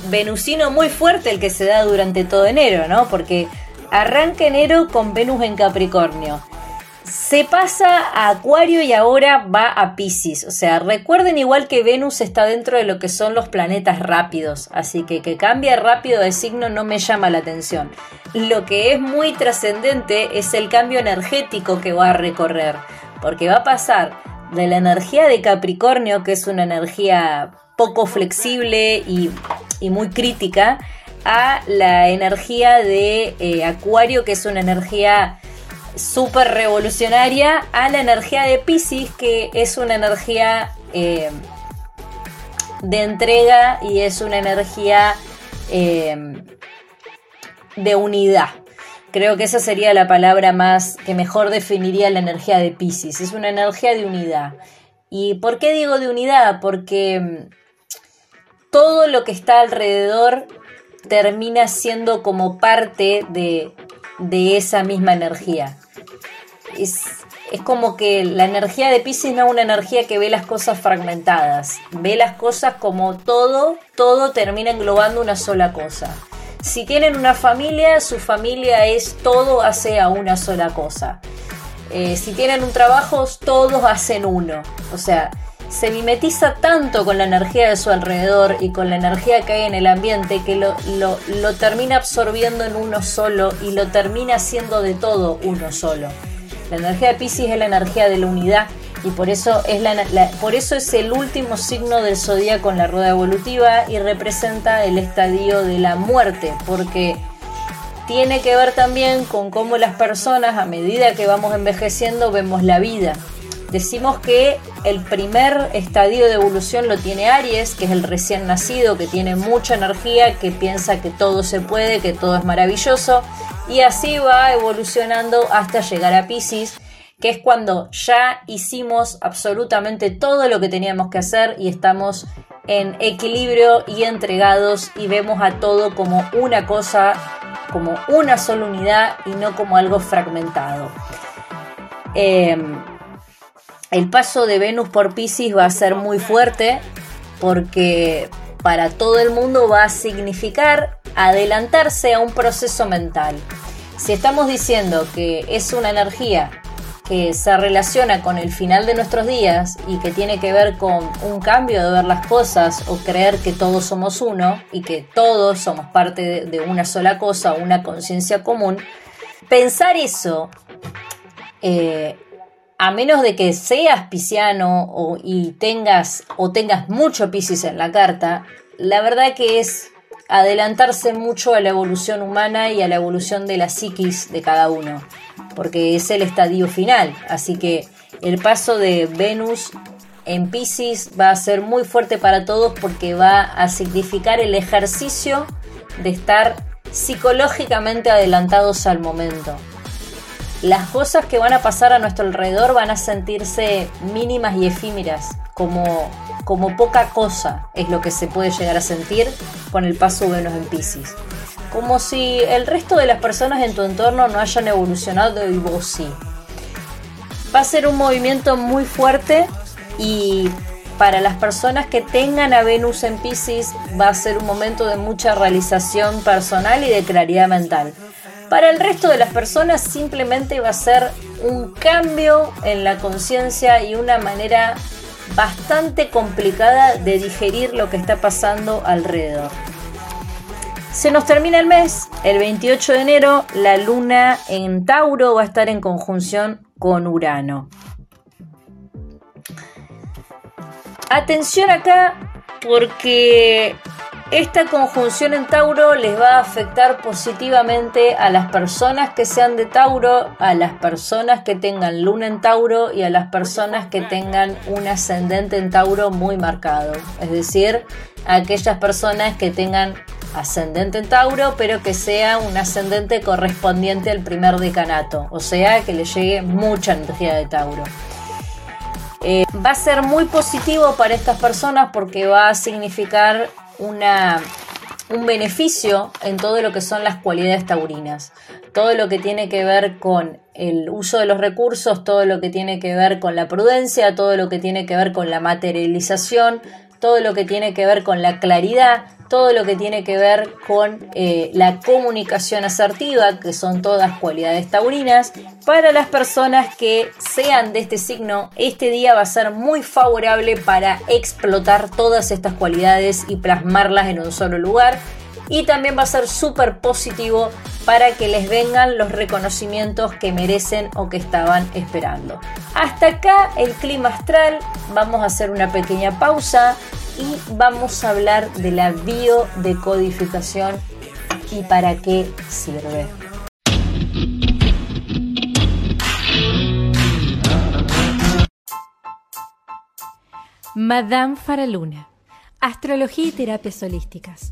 venusino muy fuerte el que se da durante todo enero, ¿no? Porque arranca enero con Venus en Capricornio se pasa a Acuario y ahora va a Pisces. O sea, recuerden igual que Venus está dentro de lo que son los planetas rápidos, así que que cambie rápido de signo no me llama la atención. Lo que es muy trascendente es el cambio energético que va a recorrer, porque va a pasar de la energía de Capricornio, que es una energía poco flexible y, muy crítica, a la energía de eh, Acuario, que es una energía súper revolucionaria a la energía de Pisces, que es una energía eh, de entrega y es una energía eh, de unidad. Creo que esa sería la palabra más que mejor definiría la energía de Pisces. Es una energía de unidad. ¿Y por qué digo de unidad? Porque mm, todo lo que está alrededor termina siendo como parte de, de esa misma energía es, como que la energía de Pisces no es una energía que ve las cosas fragmentadas, ve las cosas como todo, todo termina englobando una sola cosa. Si tienen una familia, su familia es todo hace a una sola cosa. Eh, si tienen un trabajo, todos hacen uno. O sea, se mimetiza tanto con la energía de su alrededor y con la energía que hay en el ambiente que lo, lo termina absorbiendo en uno solo y lo termina haciendo de todo uno solo. La energía de Pisces es la energía de la unidad y por eso es, por eso es el último signo del zodíaco en la rueda evolutiva y representa el estadio de la muerte, porque tiene que ver también con cómo las personas a medida que vamos envejeciendo vemos la vida. Decimos que el primer estadio de evolución lo tiene Aries, que es el recién nacido, que tiene mucha energía, que piensa que todo se puede, que todo es maravilloso y así va evolucionando hasta llegar a Pisces, que es cuando ya hicimos absolutamente todo lo que teníamos que hacer y estamos en equilibrio y entregados y vemos a todo como una cosa, como una sola unidad y no como algo fragmentado. Em, el paso de Venus por Pisces va a ser muy fuerte porque para todo el mundo va a significar adelantarse a un proceso mental. Si estamos diciendo que es una energía que se relaciona con el final de nuestros días y que tiene que ver con un cambio de ver las cosas o creer que todos somos uno y que todos somos parte de, una sola cosa, una conciencia común, pensar eso, eh, a menos de que seas pisciano o, y tengas o tengas mucho piscis en la carta, la verdad que es adelantarse mucho a la evolución humana y a la evolución de la psiquis de cada uno, porque es el estadio final. Así que el paso de Venus en Pisces va a ser muy fuerte para todos porque va a significar el ejercicio de estar psicológicamente adelantados al momento. Las cosas que van a pasar a nuestro alrededor van a sentirse mínimas y efímeras, como como poca cosa es lo que se puede llegar a sentir con el paso Venus en Pisces. Como si el resto de las personas en tu entorno no hayan evolucionado y vos sí. Va a ser un movimiento muy fuerte y para las personas que tengan a Venus en Pisces va a ser un momento de mucha realización personal y de claridad mental. Para el resto de las personas simplemente va a ser un cambio en la conciencia y una manera bastante complicada de digerir lo que está pasando alrededor. Se nos termina el mes, el 28 de enero, la luna en Tauro va a estar en conjunción con Urano. Atención acá porque esta conjunción en Tauro les va a afectar positivamente a las personas que sean de Tauro, a las personas que tengan luna en Tauro y a las personas que tengan un ascendente en Tauro muy marcado. Es decir, a aquellas personas que tengan ascendente en Tauro, pero que sea un ascendente correspondiente al primer decanato, o sea, que le llegue mucha energía de Tauro. Eh, va a ser muy positivo para estas personas porque va a significar una, un beneficio en todo lo que son las cualidades taurinas. Todo lo que tiene que ver con el uso de los recursos, todo lo que tiene que ver con la prudencia, todo lo que tiene que ver con la materialización, todo lo que tiene que ver con la claridad, todo lo que tiene que ver con eh, la comunicación asertiva, que son todas cualidades taurinas. Para las personas que sean de este signo, este día va a ser muy favorable para explotar todas estas cualidades y plasmarlas en un solo lugar. Y también va a ser súper positivo para que les vengan los reconocimientos que merecen o que estaban esperando. Hasta acá el clima astral. Vamos a hacer una pequeña pausa y vamos a hablar de la biodecodificación y para qué sirve. Madame Faraluna, Astrología y Terapias Holísticas.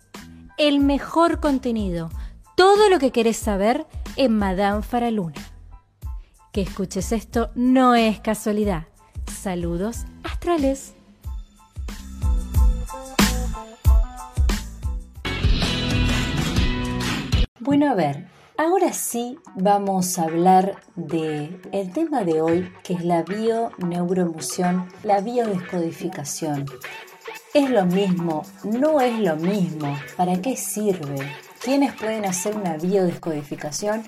El mejor contenido. Todo lo que querés saber en Madame Faraluna. Que escuches esto no es casualidad. Saludos astrales. Bueno, a ver, ahora sí vamos a hablar de el tema de hoy, que es la bioneuroemoción, la biodescodificación. ¿Es lo mismo? ¿No es lo mismo? ¿Para qué sirve? ¿Quiénes pueden hacer una biodescodificación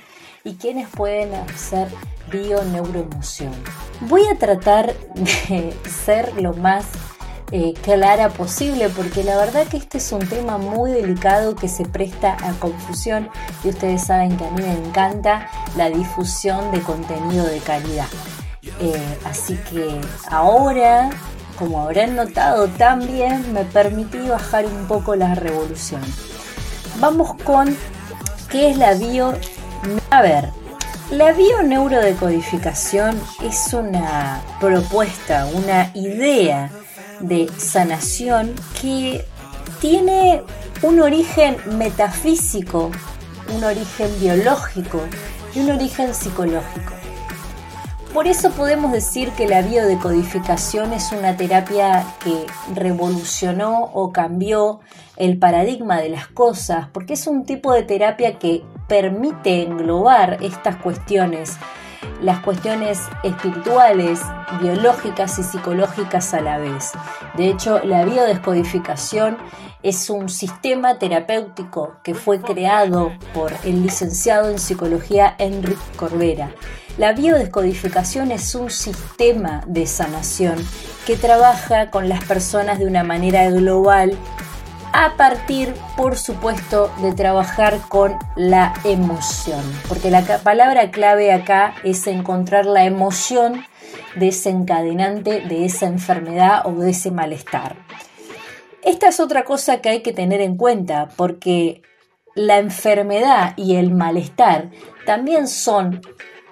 y quiénes pueden hacer bioneuroemoción? Voy a tratar de ser lo más eh, clara posible, porque la verdad que este es un tema muy delicado que se presta a confusión y ustedes saben que a mí me encanta la difusión de contenido de calidad. Eh, así que ahora, como habrán notado también, me permití bajar un poco la revolución. Vamos con qué es la bio... A ver, la bioneurodecodificación es una propuesta, una idea de sanación que tiene un origen metafísico, un origen biológico y un origen psicológico. Por eso podemos decir que la biodecodificación es una terapia que revolucionó o cambió el paradigma de las cosas, porque es un tipo de terapia que permite englobar estas cuestiones las cuestiones espirituales, biológicas y psicológicas a la vez. De hecho, la biodescodificación es un sistema terapéutico que fue creado por el licenciado en psicología Enrique Corbera. La biodescodificación es un sistema de sanación que trabaja con las personas de una manera global a partir, por supuesto, de trabajar con la emoción, porque la palabra clave acá es encontrar la emoción desencadenante de esa enfermedad o de ese malestar. Esta es otra cosa que hay que tener en cuenta, porque la enfermedad y el malestar también son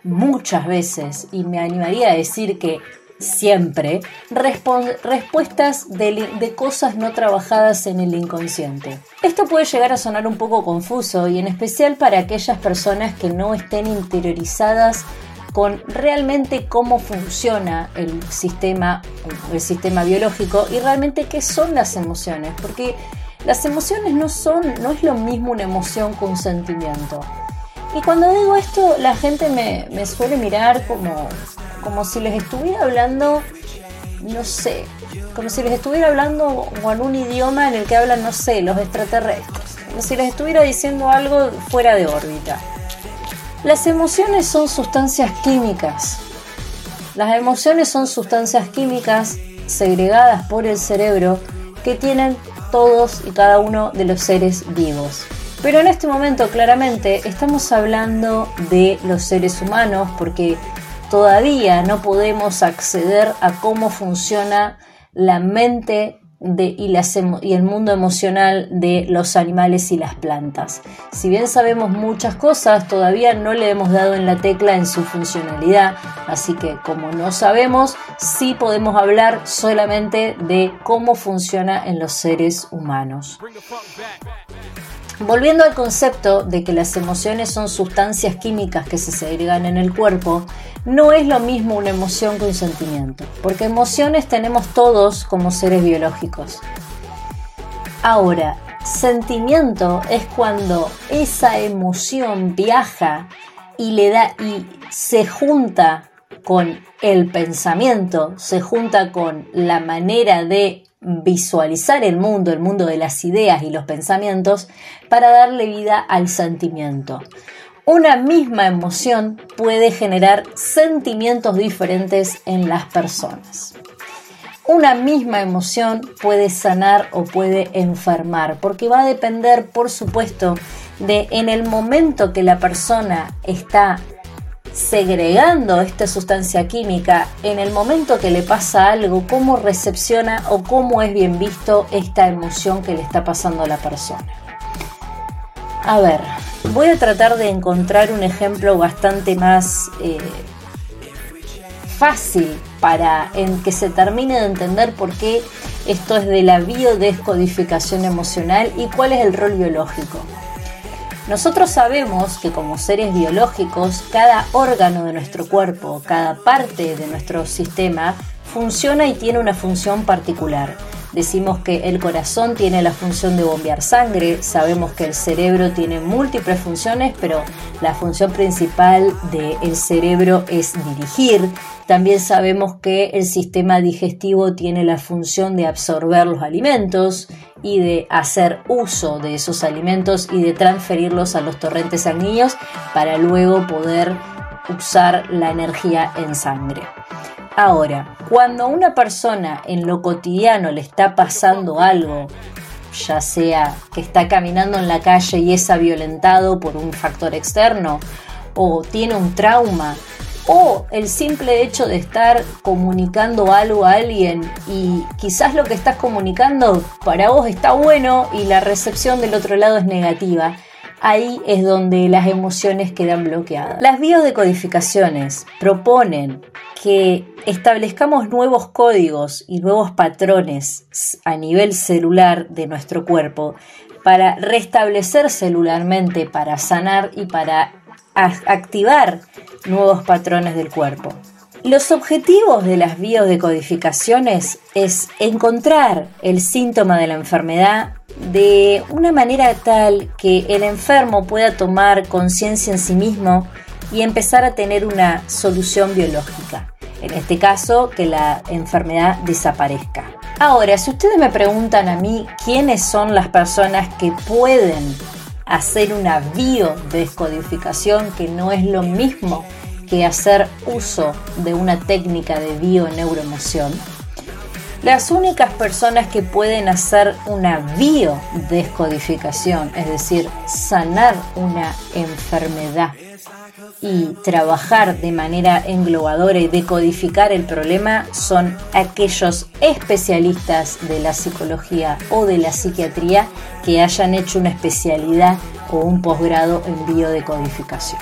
muchas veces, y me animaría a decir que siempre, respuestas de, cosas no trabajadas en el inconsciente. Esto puede llegar a sonar un poco confuso y en especial para aquellas personas que no estén interiorizadas con realmente cómo funciona el sistema, el sistema biológico y realmente qué son las emociones, porque las emociones no son, no es lo mismo una emoción que un sentimiento. Y cuando digo esto, la gente me suele mirar como, como si les estuviera hablando, no sé, como si les estuviera hablando con un idioma en el que hablan, no sé, los extraterrestres, como si les estuviera diciendo algo fuera de órbita. Las emociones son sustancias químicas. Las emociones son sustancias químicas segregadas por el cerebro que tienen todos y cada uno de los seres vivos. Pero en este momento claramente estamos hablando de los seres humanos porque todavía no podemos acceder a cómo funciona la mente y, el mundo emocional de los animales y las plantas. Si bien sabemos muchas cosas, todavía no le hemos dado en la tecla en su funcionalidad, así que como no sabemos, sí podemos hablar solamente de cómo funciona en los seres humanos. Volviendo al concepto de que las emociones son sustancias químicas que se segregan en el cuerpo, no es lo mismo una emoción que un sentimiento, porque emociones tenemos todos como seres biológicos. Ahora, sentimiento es cuando esa emoción viaja y le da y se junta con el pensamiento, se junta con la manera de visualizar el mundo, el mundo de las ideas y los pensamientos, para darle vida al sentimiento. Una misma emoción puede generar sentimientos diferentes en las personas. Una misma emoción puede sanar o puede enfermar, porque va a depender, por supuesto, de en el momento que la persona está segregando esta sustancia química en el momento que le pasa algo, cómo recepciona o cómo es bien visto esta emoción que le está pasando a la persona. A ver, voy a tratar de encontrar un ejemplo bastante más eh, fácil para en que se termine de entender por qué esto es de la biodescodificación emocional y cuál es el rol biológico. Nosotros sabemos que como seres biológicos, cada órgano de nuestro cuerpo, cada parte de nuestro sistema, funciona y tiene una función particular. Decimos que el corazón tiene la función de bombear sangre, sabemos que el cerebro tiene múltiples funciones, pero la función principal del cerebro es dirigir. También sabemos que el sistema digestivo tiene la función de absorber los alimentos y de hacer uso de esos alimentos y de transferirlos a los torrentes sanguíneos para luego poder usar la energía en sangre. Ahora, cuando a una persona en lo cotidiano le está pasando algo, ya sea que está caminando en la calle y es violentado por un factor externo, o tiene un trauma, o el simple hecho de estar comunicando algo a alguien y quizás lo que estás comunicando para vos está bueno y la recepción del otro lado es negativa, ahí es donde las emociones quedan bloqueadas. Las biodecodificaciones proponen que establezcamos nuevos códigos y nuevos patrones a nivel celular de nuestro cuerpo para restablecer celularmente, para sanar y para activar nuevos patrones del cuerpo. Los objetivos de las biodecodificaciones es encontrar el síntoma de la enfermedad de una manera tal que el enfermo pueda tomar conciencia en sí mismo y empezar a tener una solución biológica. En este caso, que la enfermedad desaparezca. Ahora, si ustedes me preguntan a mí quiénes son las personas que pueden hacer una biodescodificación, que no es lo mismo que hacer uso de una técnica de bio-neuroemoción, las únicas personas que pueden hacer una biodescodificación, es decir, sanar una enfermedad y trabajar de manera englobadora y decodificar el problema son aquellos especialistas de la psicología o de la psiquiatría que hayan hecho una especialidad o un posgrado en biodecodificación.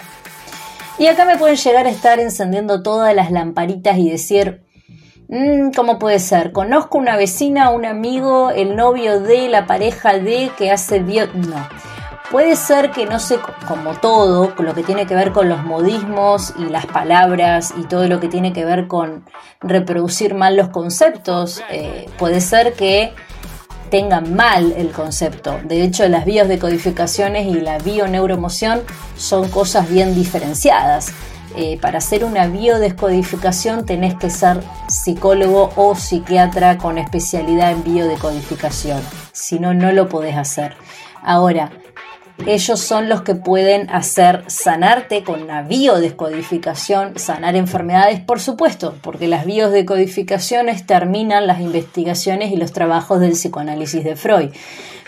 Y acá me pueden llegar a estar encendiendo todas las lamparitas y decir, Mm, ¿Cómo puede ser? Conozco una vecina, un amigo, el novio de, la pareja de, que hace bio... No. Puede ser que no sé, como todo, lo que tiene que ver con los modismos y las palabras y todo lo que tiene que ver con reproducir mal los conceptos, eh, puede ser que tengan mal el concepto. De hecho, las biodescodificaciones y la bioneuroemoción son cosas bien diferenciadas. Eh, para hacer una biodescodificación tenés que ser psicólogo o psiquiatra con especialidad en biodescodificación. Si no, no lo podés hacer. Ahora, ellos son los que pueden hacer sanarte con la biodescodificación, sanar enfermedades, por supuesto, porque las biodescodificaciones terminan las investigaciones y los trabajos del psicoanálisis de Freud.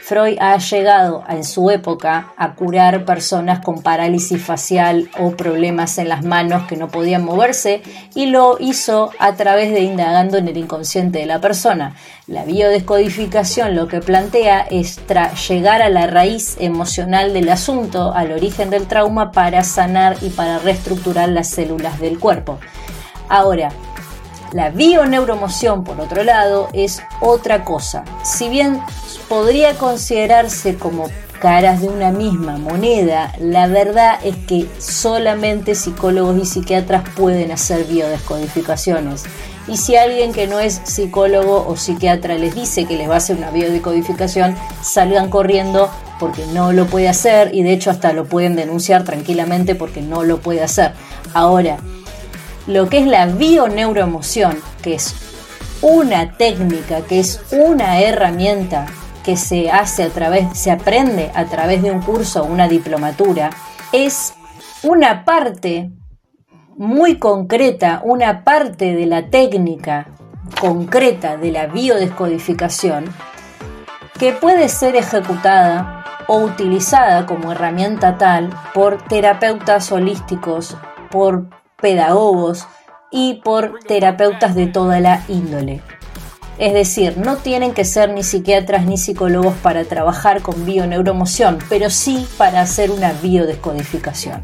Freud ha llegado en su época a curar personas con parálisis facial o problemas en las manos que no podían moverse y lo hizo a través de indagando en el inconsciente de la persona. La biodescodificación lo que plantea es llegar a la raíz emocional del asunto, al origen del trauma para sanar y para reestructurar las células del cuerpo. Ahora, la bioneuromoción, por otro lado, es otra cosa. Si bien podría considerarse como caras de una misma moneda, la verdad es que solamente psicólogos y psiquiatras pueden hacer biodescodificaciones. Y si alguien que no es psicólogo o psiquiatra les dice que les va a hacer una biodescodificación, salgan corriendo porque no lo puede hacer y de hecho hasta lo pueden denunciar tranquilamente porque no lo puede hacer. Ahora, lo que es la bioneuroemoción, que es una técnica, que es una herramienta que se hace a través, se aprende a través de un curso o una diplomatura, es una parte muy concreta, una parte de la técnica concreta de la biodescodificación que puede ser ejecutada o utilizada como herramienta tal por terapeutas holísticos, por pedagogos y por terapeutas de toda la índole. Es decir, no tienen que ser ni psiquiatras ni psicólogos para trabajar con bioneuromoción, pero sí para hacer una biodescodificación.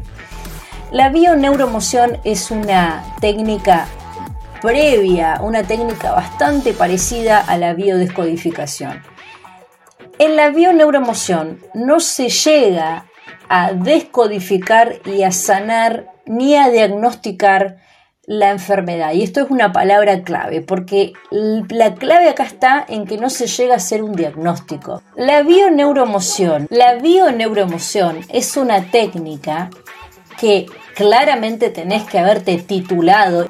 La bioneuromoción es una técnica previa, una técnica bastante parecida a la biodescodificación. En la bioneuromoción no se llega a descodificar y a sanar ni a diagnosticar la enfermedad. Y esto es una palabra clave, porque la clave acá está en que no se llega a hacer un diagnóstico. La bioneuromoción, la bioneuromoción es una técnica que claramente tenés que haberte titulado.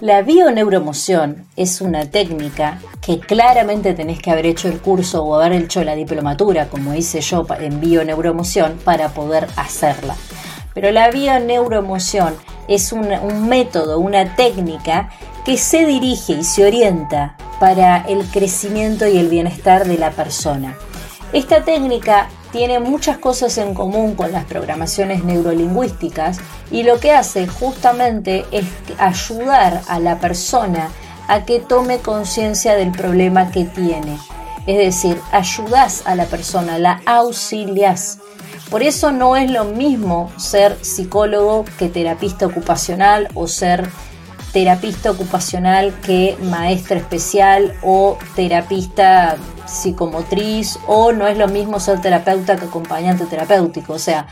La bioneuromoción es una técnica que claramente tenés que haber hecho el curso o haber hecho la diplomatura, como hice yo en bioneuromoción, para poder hacerla. Pero la bioneuroemoción es un, un método, una técnica que se dirige y se orienta para el crecimiento y el bienestar de la persona. Esta técnica tiene muchas cosas en común con las programaciones neurolingüísticas y lo que hace justamente es ayudar a la persona a que tome conciencia del problema que tiene. Es decir, ayudas a la persona, la auxilias. Por eso no es lo mismo ser psicólogo que terapista ocupacional o ser terapista ocupacional que maestra especial o terapista psicomotriz o no es lo mismo ser terapeuta que acompañante terapéutico. O sea,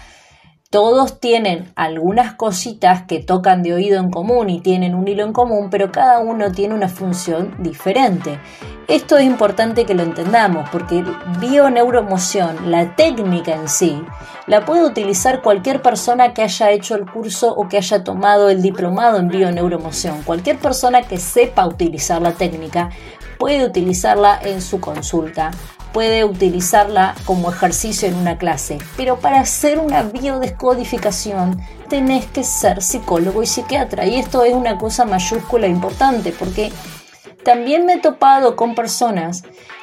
todos tienen algunas cositas que tocan de oído en común y tienen un hilo en común, pero cada uno tiene una función diferente. Esto es importante que lo entendamos porque bioneuroemoción, la técnica en sí, la puede utilizar cualquier persona que haya hecho el curso o que haya tomado el diplomado en bioneuroemoción. Cualquier persona que sepa utilizar la técnica puede utilizarla en su consulta puede utilizarla como ejercicio en una clase, pero para hacer una biodescodificación tenés que ser psicólogo y psiquiatra. Y esto es una cosa mayúscula importante porque también me he topado con personas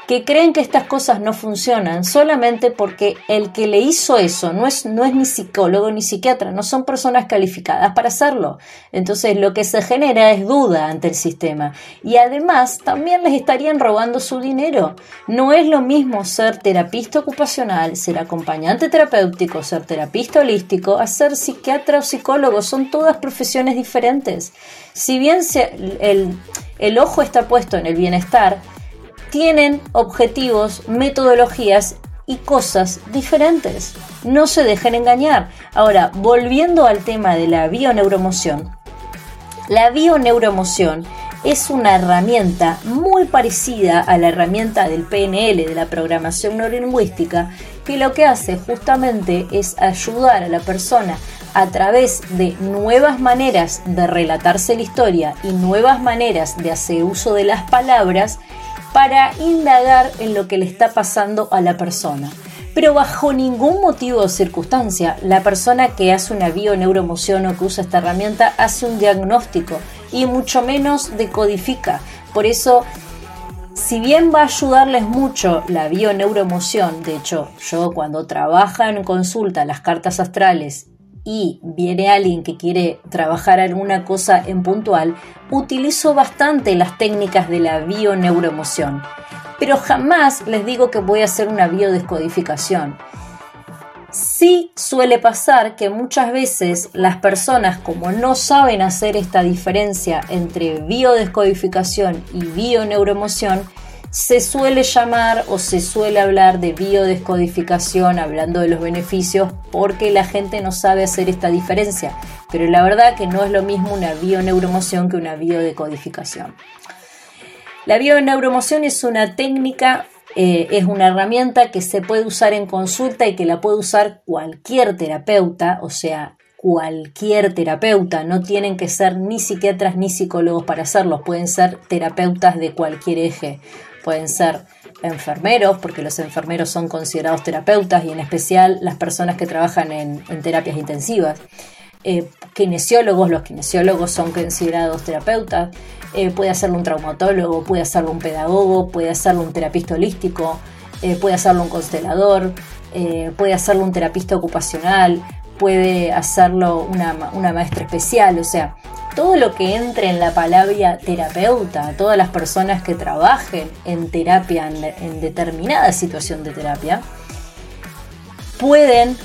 que creen que estas cosas no funcionan solamente porque el que le hizo eso no es, no es ni psicólogo ni psiquiatra, no son personas calificadas para hacerlo. Entonces lo que se genera es duda ante el sistema. Y además también les estarían robando su dinero. No es lo mismo ser terapista ocupacional, ser acompañante terapéutico, ser terapista holístico, a ser psiquiatra o psicólogo. Son todas profesiones diferentes. Si bien el el ojo está puesto en el bienestar, tienen objetivos, metodologías y cosas diferentes. No se dejen engañar. Ahora, volviendo al tema de la bioneuromoción. La bioneuromoción es una herramienta muy parecida a la herramienta del PNL, de la programación neurolingüística, que lo que hace justamente es ayudar a la persona a través de nuevas maneras de relatarse la historia y nuevas maneras de hacer uso de las palabras para indagar en lo que le está pasando a la persona. Pero bajo ningún motivo o circunstancia, la persona que hace una bioneuromoción o que usa esta herramienta hace un diagnóstico y mucho menos decodifica. Por eso, si bien va a ayudarles mucho la bioneuromoción, de hecho, yo cuando trabaja en consulta las cartas astrales y viene alguien que quiere trabajar alguna cosa en puntual, utilizo bastante las técnicas de la bioneuromoción. Pero jamás les digo que voy a hacer una biodescodificación. Sí suele pasar que muchas veces las personas, como no saben hacer esta diferencia entre biodescodificación y bioneuromoción, se suele llamar o se suele hablar de biodescodificación hablando de los beneficios porque la gente no sabe hacer esta diferencia. Pero la verdad que no es lo mismo una bioneuromoción que una biodescodificación. La bioneuromoción es una técnica, eh, es una herramienta que se puede usar en consulta y que la puede usar cualquier terapeuta, o sea, cualquier terapeuta, no tienen que ser ni psiquiatras ni psicólogos para hacerlo, pueden ser terapeutas de cualquier eje pueden ser enfermeros, porque los enfermeros son considerados terapeutas y en especial las personas que trabajan en, terapias intensivas. Eh, kinesiólogos, los kinesiólogos son considerados terapeutas, eh, puede hacerlo un traumatólogo, puede hacerlo un pedagogo, puede hacerlo un terapista holístico, eh, puede hacerlo un constelador, puede hacerlo un terapista ocupacional, puede hacerlo una, una maestra especial, o sea, todo lo que entre en la palabra terapeuta, todas las personas que trabajen en terapia, en, determinada situación de terapia, pueden,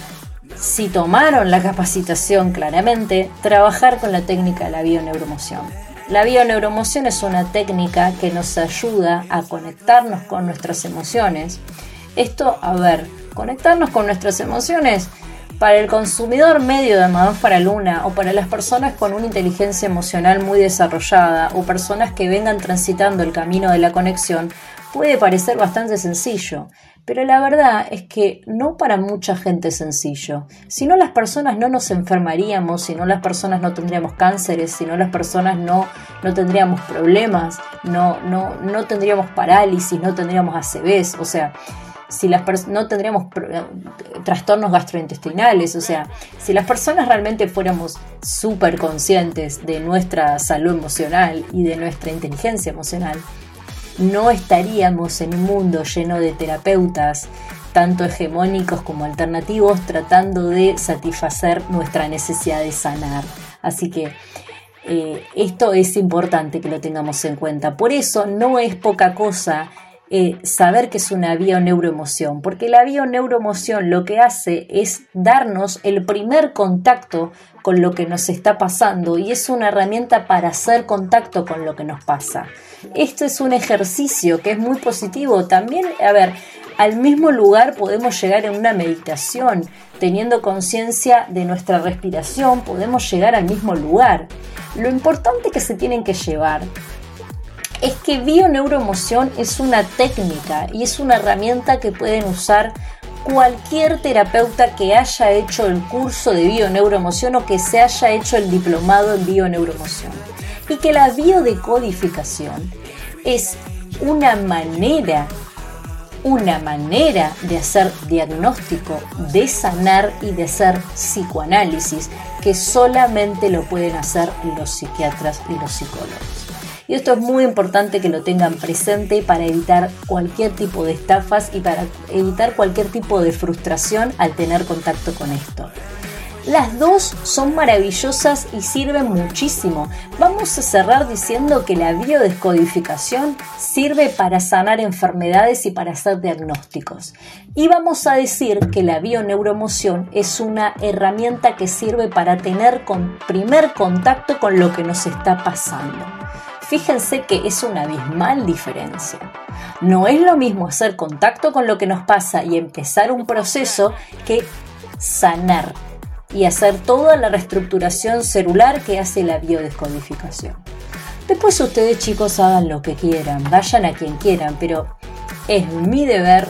si tomaron la capacitación claramente, trabajar con la técnica de la bioneuromoción. La bioneuromoción es una técnica que nos ayuda a conectarnos con nuestras emociones. Esto, a ver, conectarnos con nuestras emociones para el consumidor medio de Madame Faraluna o para las personas con una inteligencia emocional muy desarrollada o personas que vengan transitando el camino de la conexión, puede parecer bastante sencillo. Pero la verdad es que no para mucha gente es sencillo. Si no las personas no nos enfermaríamos, si no las personas no tendríamos cánceres, si no las personas no, no tendríamos problemas, no, no, no tendríamos parálisis, no tendríamos ACVs. O sea, si las no tendríamos trastornos gastrointestinales, o sea, si las personas realmente fuéramos súper conscientes de nuestra salud emocional y de nuestra inteligencia emocional, no estaríamos en un mundo lleno de terapeutas, tanto hegemónicos como alternativos, tratando de satisfacer nuestra necesidad de sanar. Así que eh, esto es importante que lo tengamos en cuenta. Por eso no es poca cosa eh, saber que es una bioneuroemoción, porque la bioneuroemoción lo que hace es darnos el primer contacto con lo que nos está pasando y es una herramienta para hacer contacto con lo que nos pasa. Esto es un ejercicio que es muy positivo. También, a ver, al mismo lugar podemos llegar en una meditación, teniendo conciencia de nuestra respiración, podemos llegar al mismo lugar. Lo importante que se tienen que llevar es que bioneuroemoción es una técnica y es una herramienta que pueden usar cualquier terapeuta que haya hecho el curso de bioneuroemoción o que se haya hecho el diplomado en bioneuroemoción. Y que la biodecodificación es una manera, una manera de hacer diagnóstico, de sanar y de hacer psicoanálisis que solamente lo pueden hacer los psiquiatras y los psicólogos. Y esto es muy importante que lo tengan presente para evitar cualquier tipo de estafas y para evitar cualquier tipo de frustración al tener contacto con esto. Las dos son maravillosas y sirven muchísimo. Vamos a cerrar diciendo que la biodescodificación sirve para sanar enfermedades y para hacer diagnósticos. Y vamos a decir que la bioneuromoción es una herramienta que sirve para tener primer contacto con lo que nos está pasando. Fíjense que es una abismal diferencia. No es lo mismo hacer contacto con lo que nos pasa y empezar un proceso que sanar y hacer toda la reestructuración celular que hace la biodescodificación. Después ustedes chicos hagan lo que quieran, vayan a quien quieran, pero es mi deber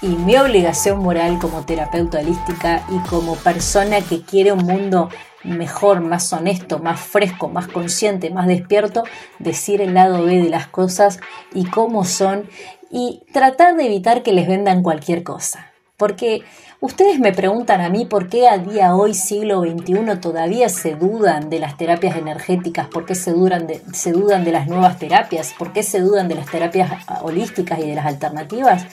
y mi obligación moral como terapeuta holística y como persona que quiere un mundo mejor, más honesto, más fresco, más consciente, más despierto, decir el lado B de las cosas y cómo son y tratar de evitar que les vendan cualquier cosa. Porque ustedes me preguntan a mí por qué a día hoy, siglo XXI, todavía se dudan de las terapias energéticas, por qué se, de, se dudan de las nuevas terapias, por qué se dudan de las terapias holísticas y de las alternativas.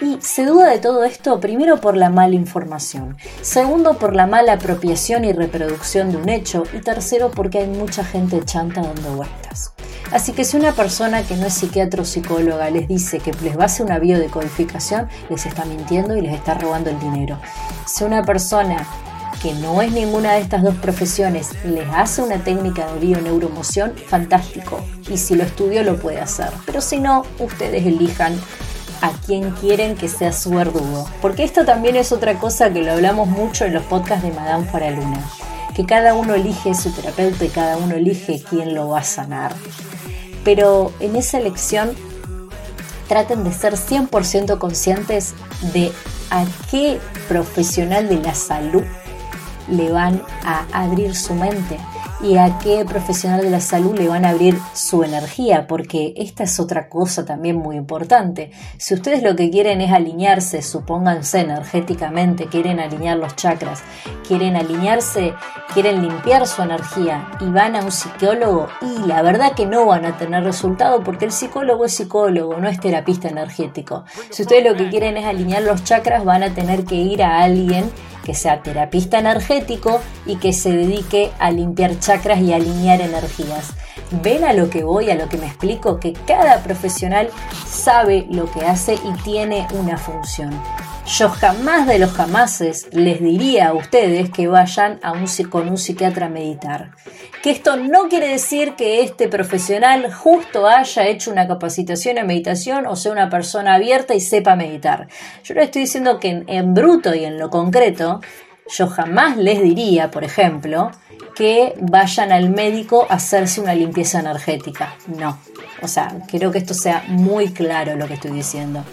Y se duda de todo esto primero por la mala información, segundo por la mala apropiación y reproducción de un hecho y tercero porque hay mucha gente chanta dando vueltas. Así que si una persona que no es psiquiatra o psicóloga les dice que les va a hacer una biodecodificación, les está mintiendo y les está robando el dinero. Si una persona que no es ninguna de estas dos profesiones les hace una técnica de bio-neuromoción, fantástico. Y si lo estudió lo puede hacer. Pero si no, ustedes elijan a quien quieren que sea su verdugo. Porque esto también es otra cosa que lo hablamos mucho en los podcasts de Madame Faraluna. Que cada uno elige su terapeuta y cada uno elige quién lo va a sanar. Pero en esa elección traten de ser 100% conscientes de a qué profesional de la salud le van a abrir su mente y a qué profesional de la salud le van a abrir su energía, porque esta es otra cosa también muy importante. Si ustedes lo que quieren es alinearse, supónganse energéticamente, quieren alinear los chakras, quieren alinearse, quieren limpiar su energía y van a un psicólogo y la verdad que no van a tener resultado porque el psicólogo es psicólogo, no es terapista energético. Si ustedes lo que quieren es alinear los chakras, van a tener que ir a alguien que sea terapista energético y que se dedique a limpiar chakras y alinear energías. Ven a lo que voy, a lo que me explico, que cada profesional sabe lo que hace y tiene una función. Yo jamás de los jamases les diría a ustedes que vayan a un, con un psiquiatra a meditar. Que esto no quiere decir que este profesional justo haya hecho una capacitación en meditación o sea una persona abierta y sepa meditar. Yo le estoy diciendo que en, en bruto y en lo concreto, yo jamás les diría, por ejemplo, que vayan al médico a hacerse una limpieza energética. No. O sea, creo que esto sea muy claro lo que estoy diciendo.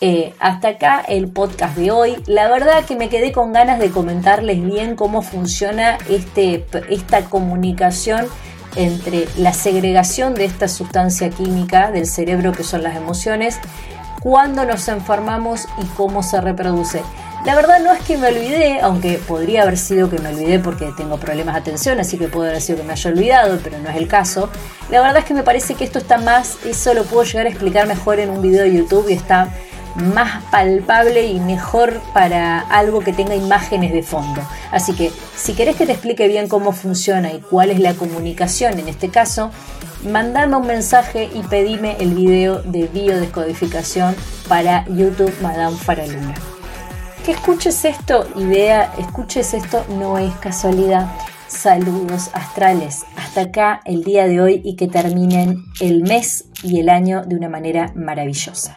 Eh, hasta acá el podcast de hoy. La verdad que me quedé con ganas de comentarles bien cómo funciona este, esta comunicación entre la segregación de esta sustancia química del cerebro que son las emociones, cuando nos enfermamos y cómo se reproduce. La verdad no es que me olvidé, aunque podría haber sido que me olvidé porque tengo problemas de atención, así que puede haber sido que me haya olvidado, pero no es el caso. La verdad es que me parece que esto está más, eso lo puedo llegar a explicar mejor en un video de YouTube y está más palpable y mejor para algo que tenga imágenes de fondo. Así que si querés que te explique bien cómo funciona y cuál es la comunicación en este caso, mandame un mensaje y pedime el video de biodescodificación para YouTube Madame Faraluna. Que escuches esto, idea, escuches esto no es casualidad. Saludos astrales. Hasta acá el día de hoy y que terminen el mes y el año de una manera maravillosa.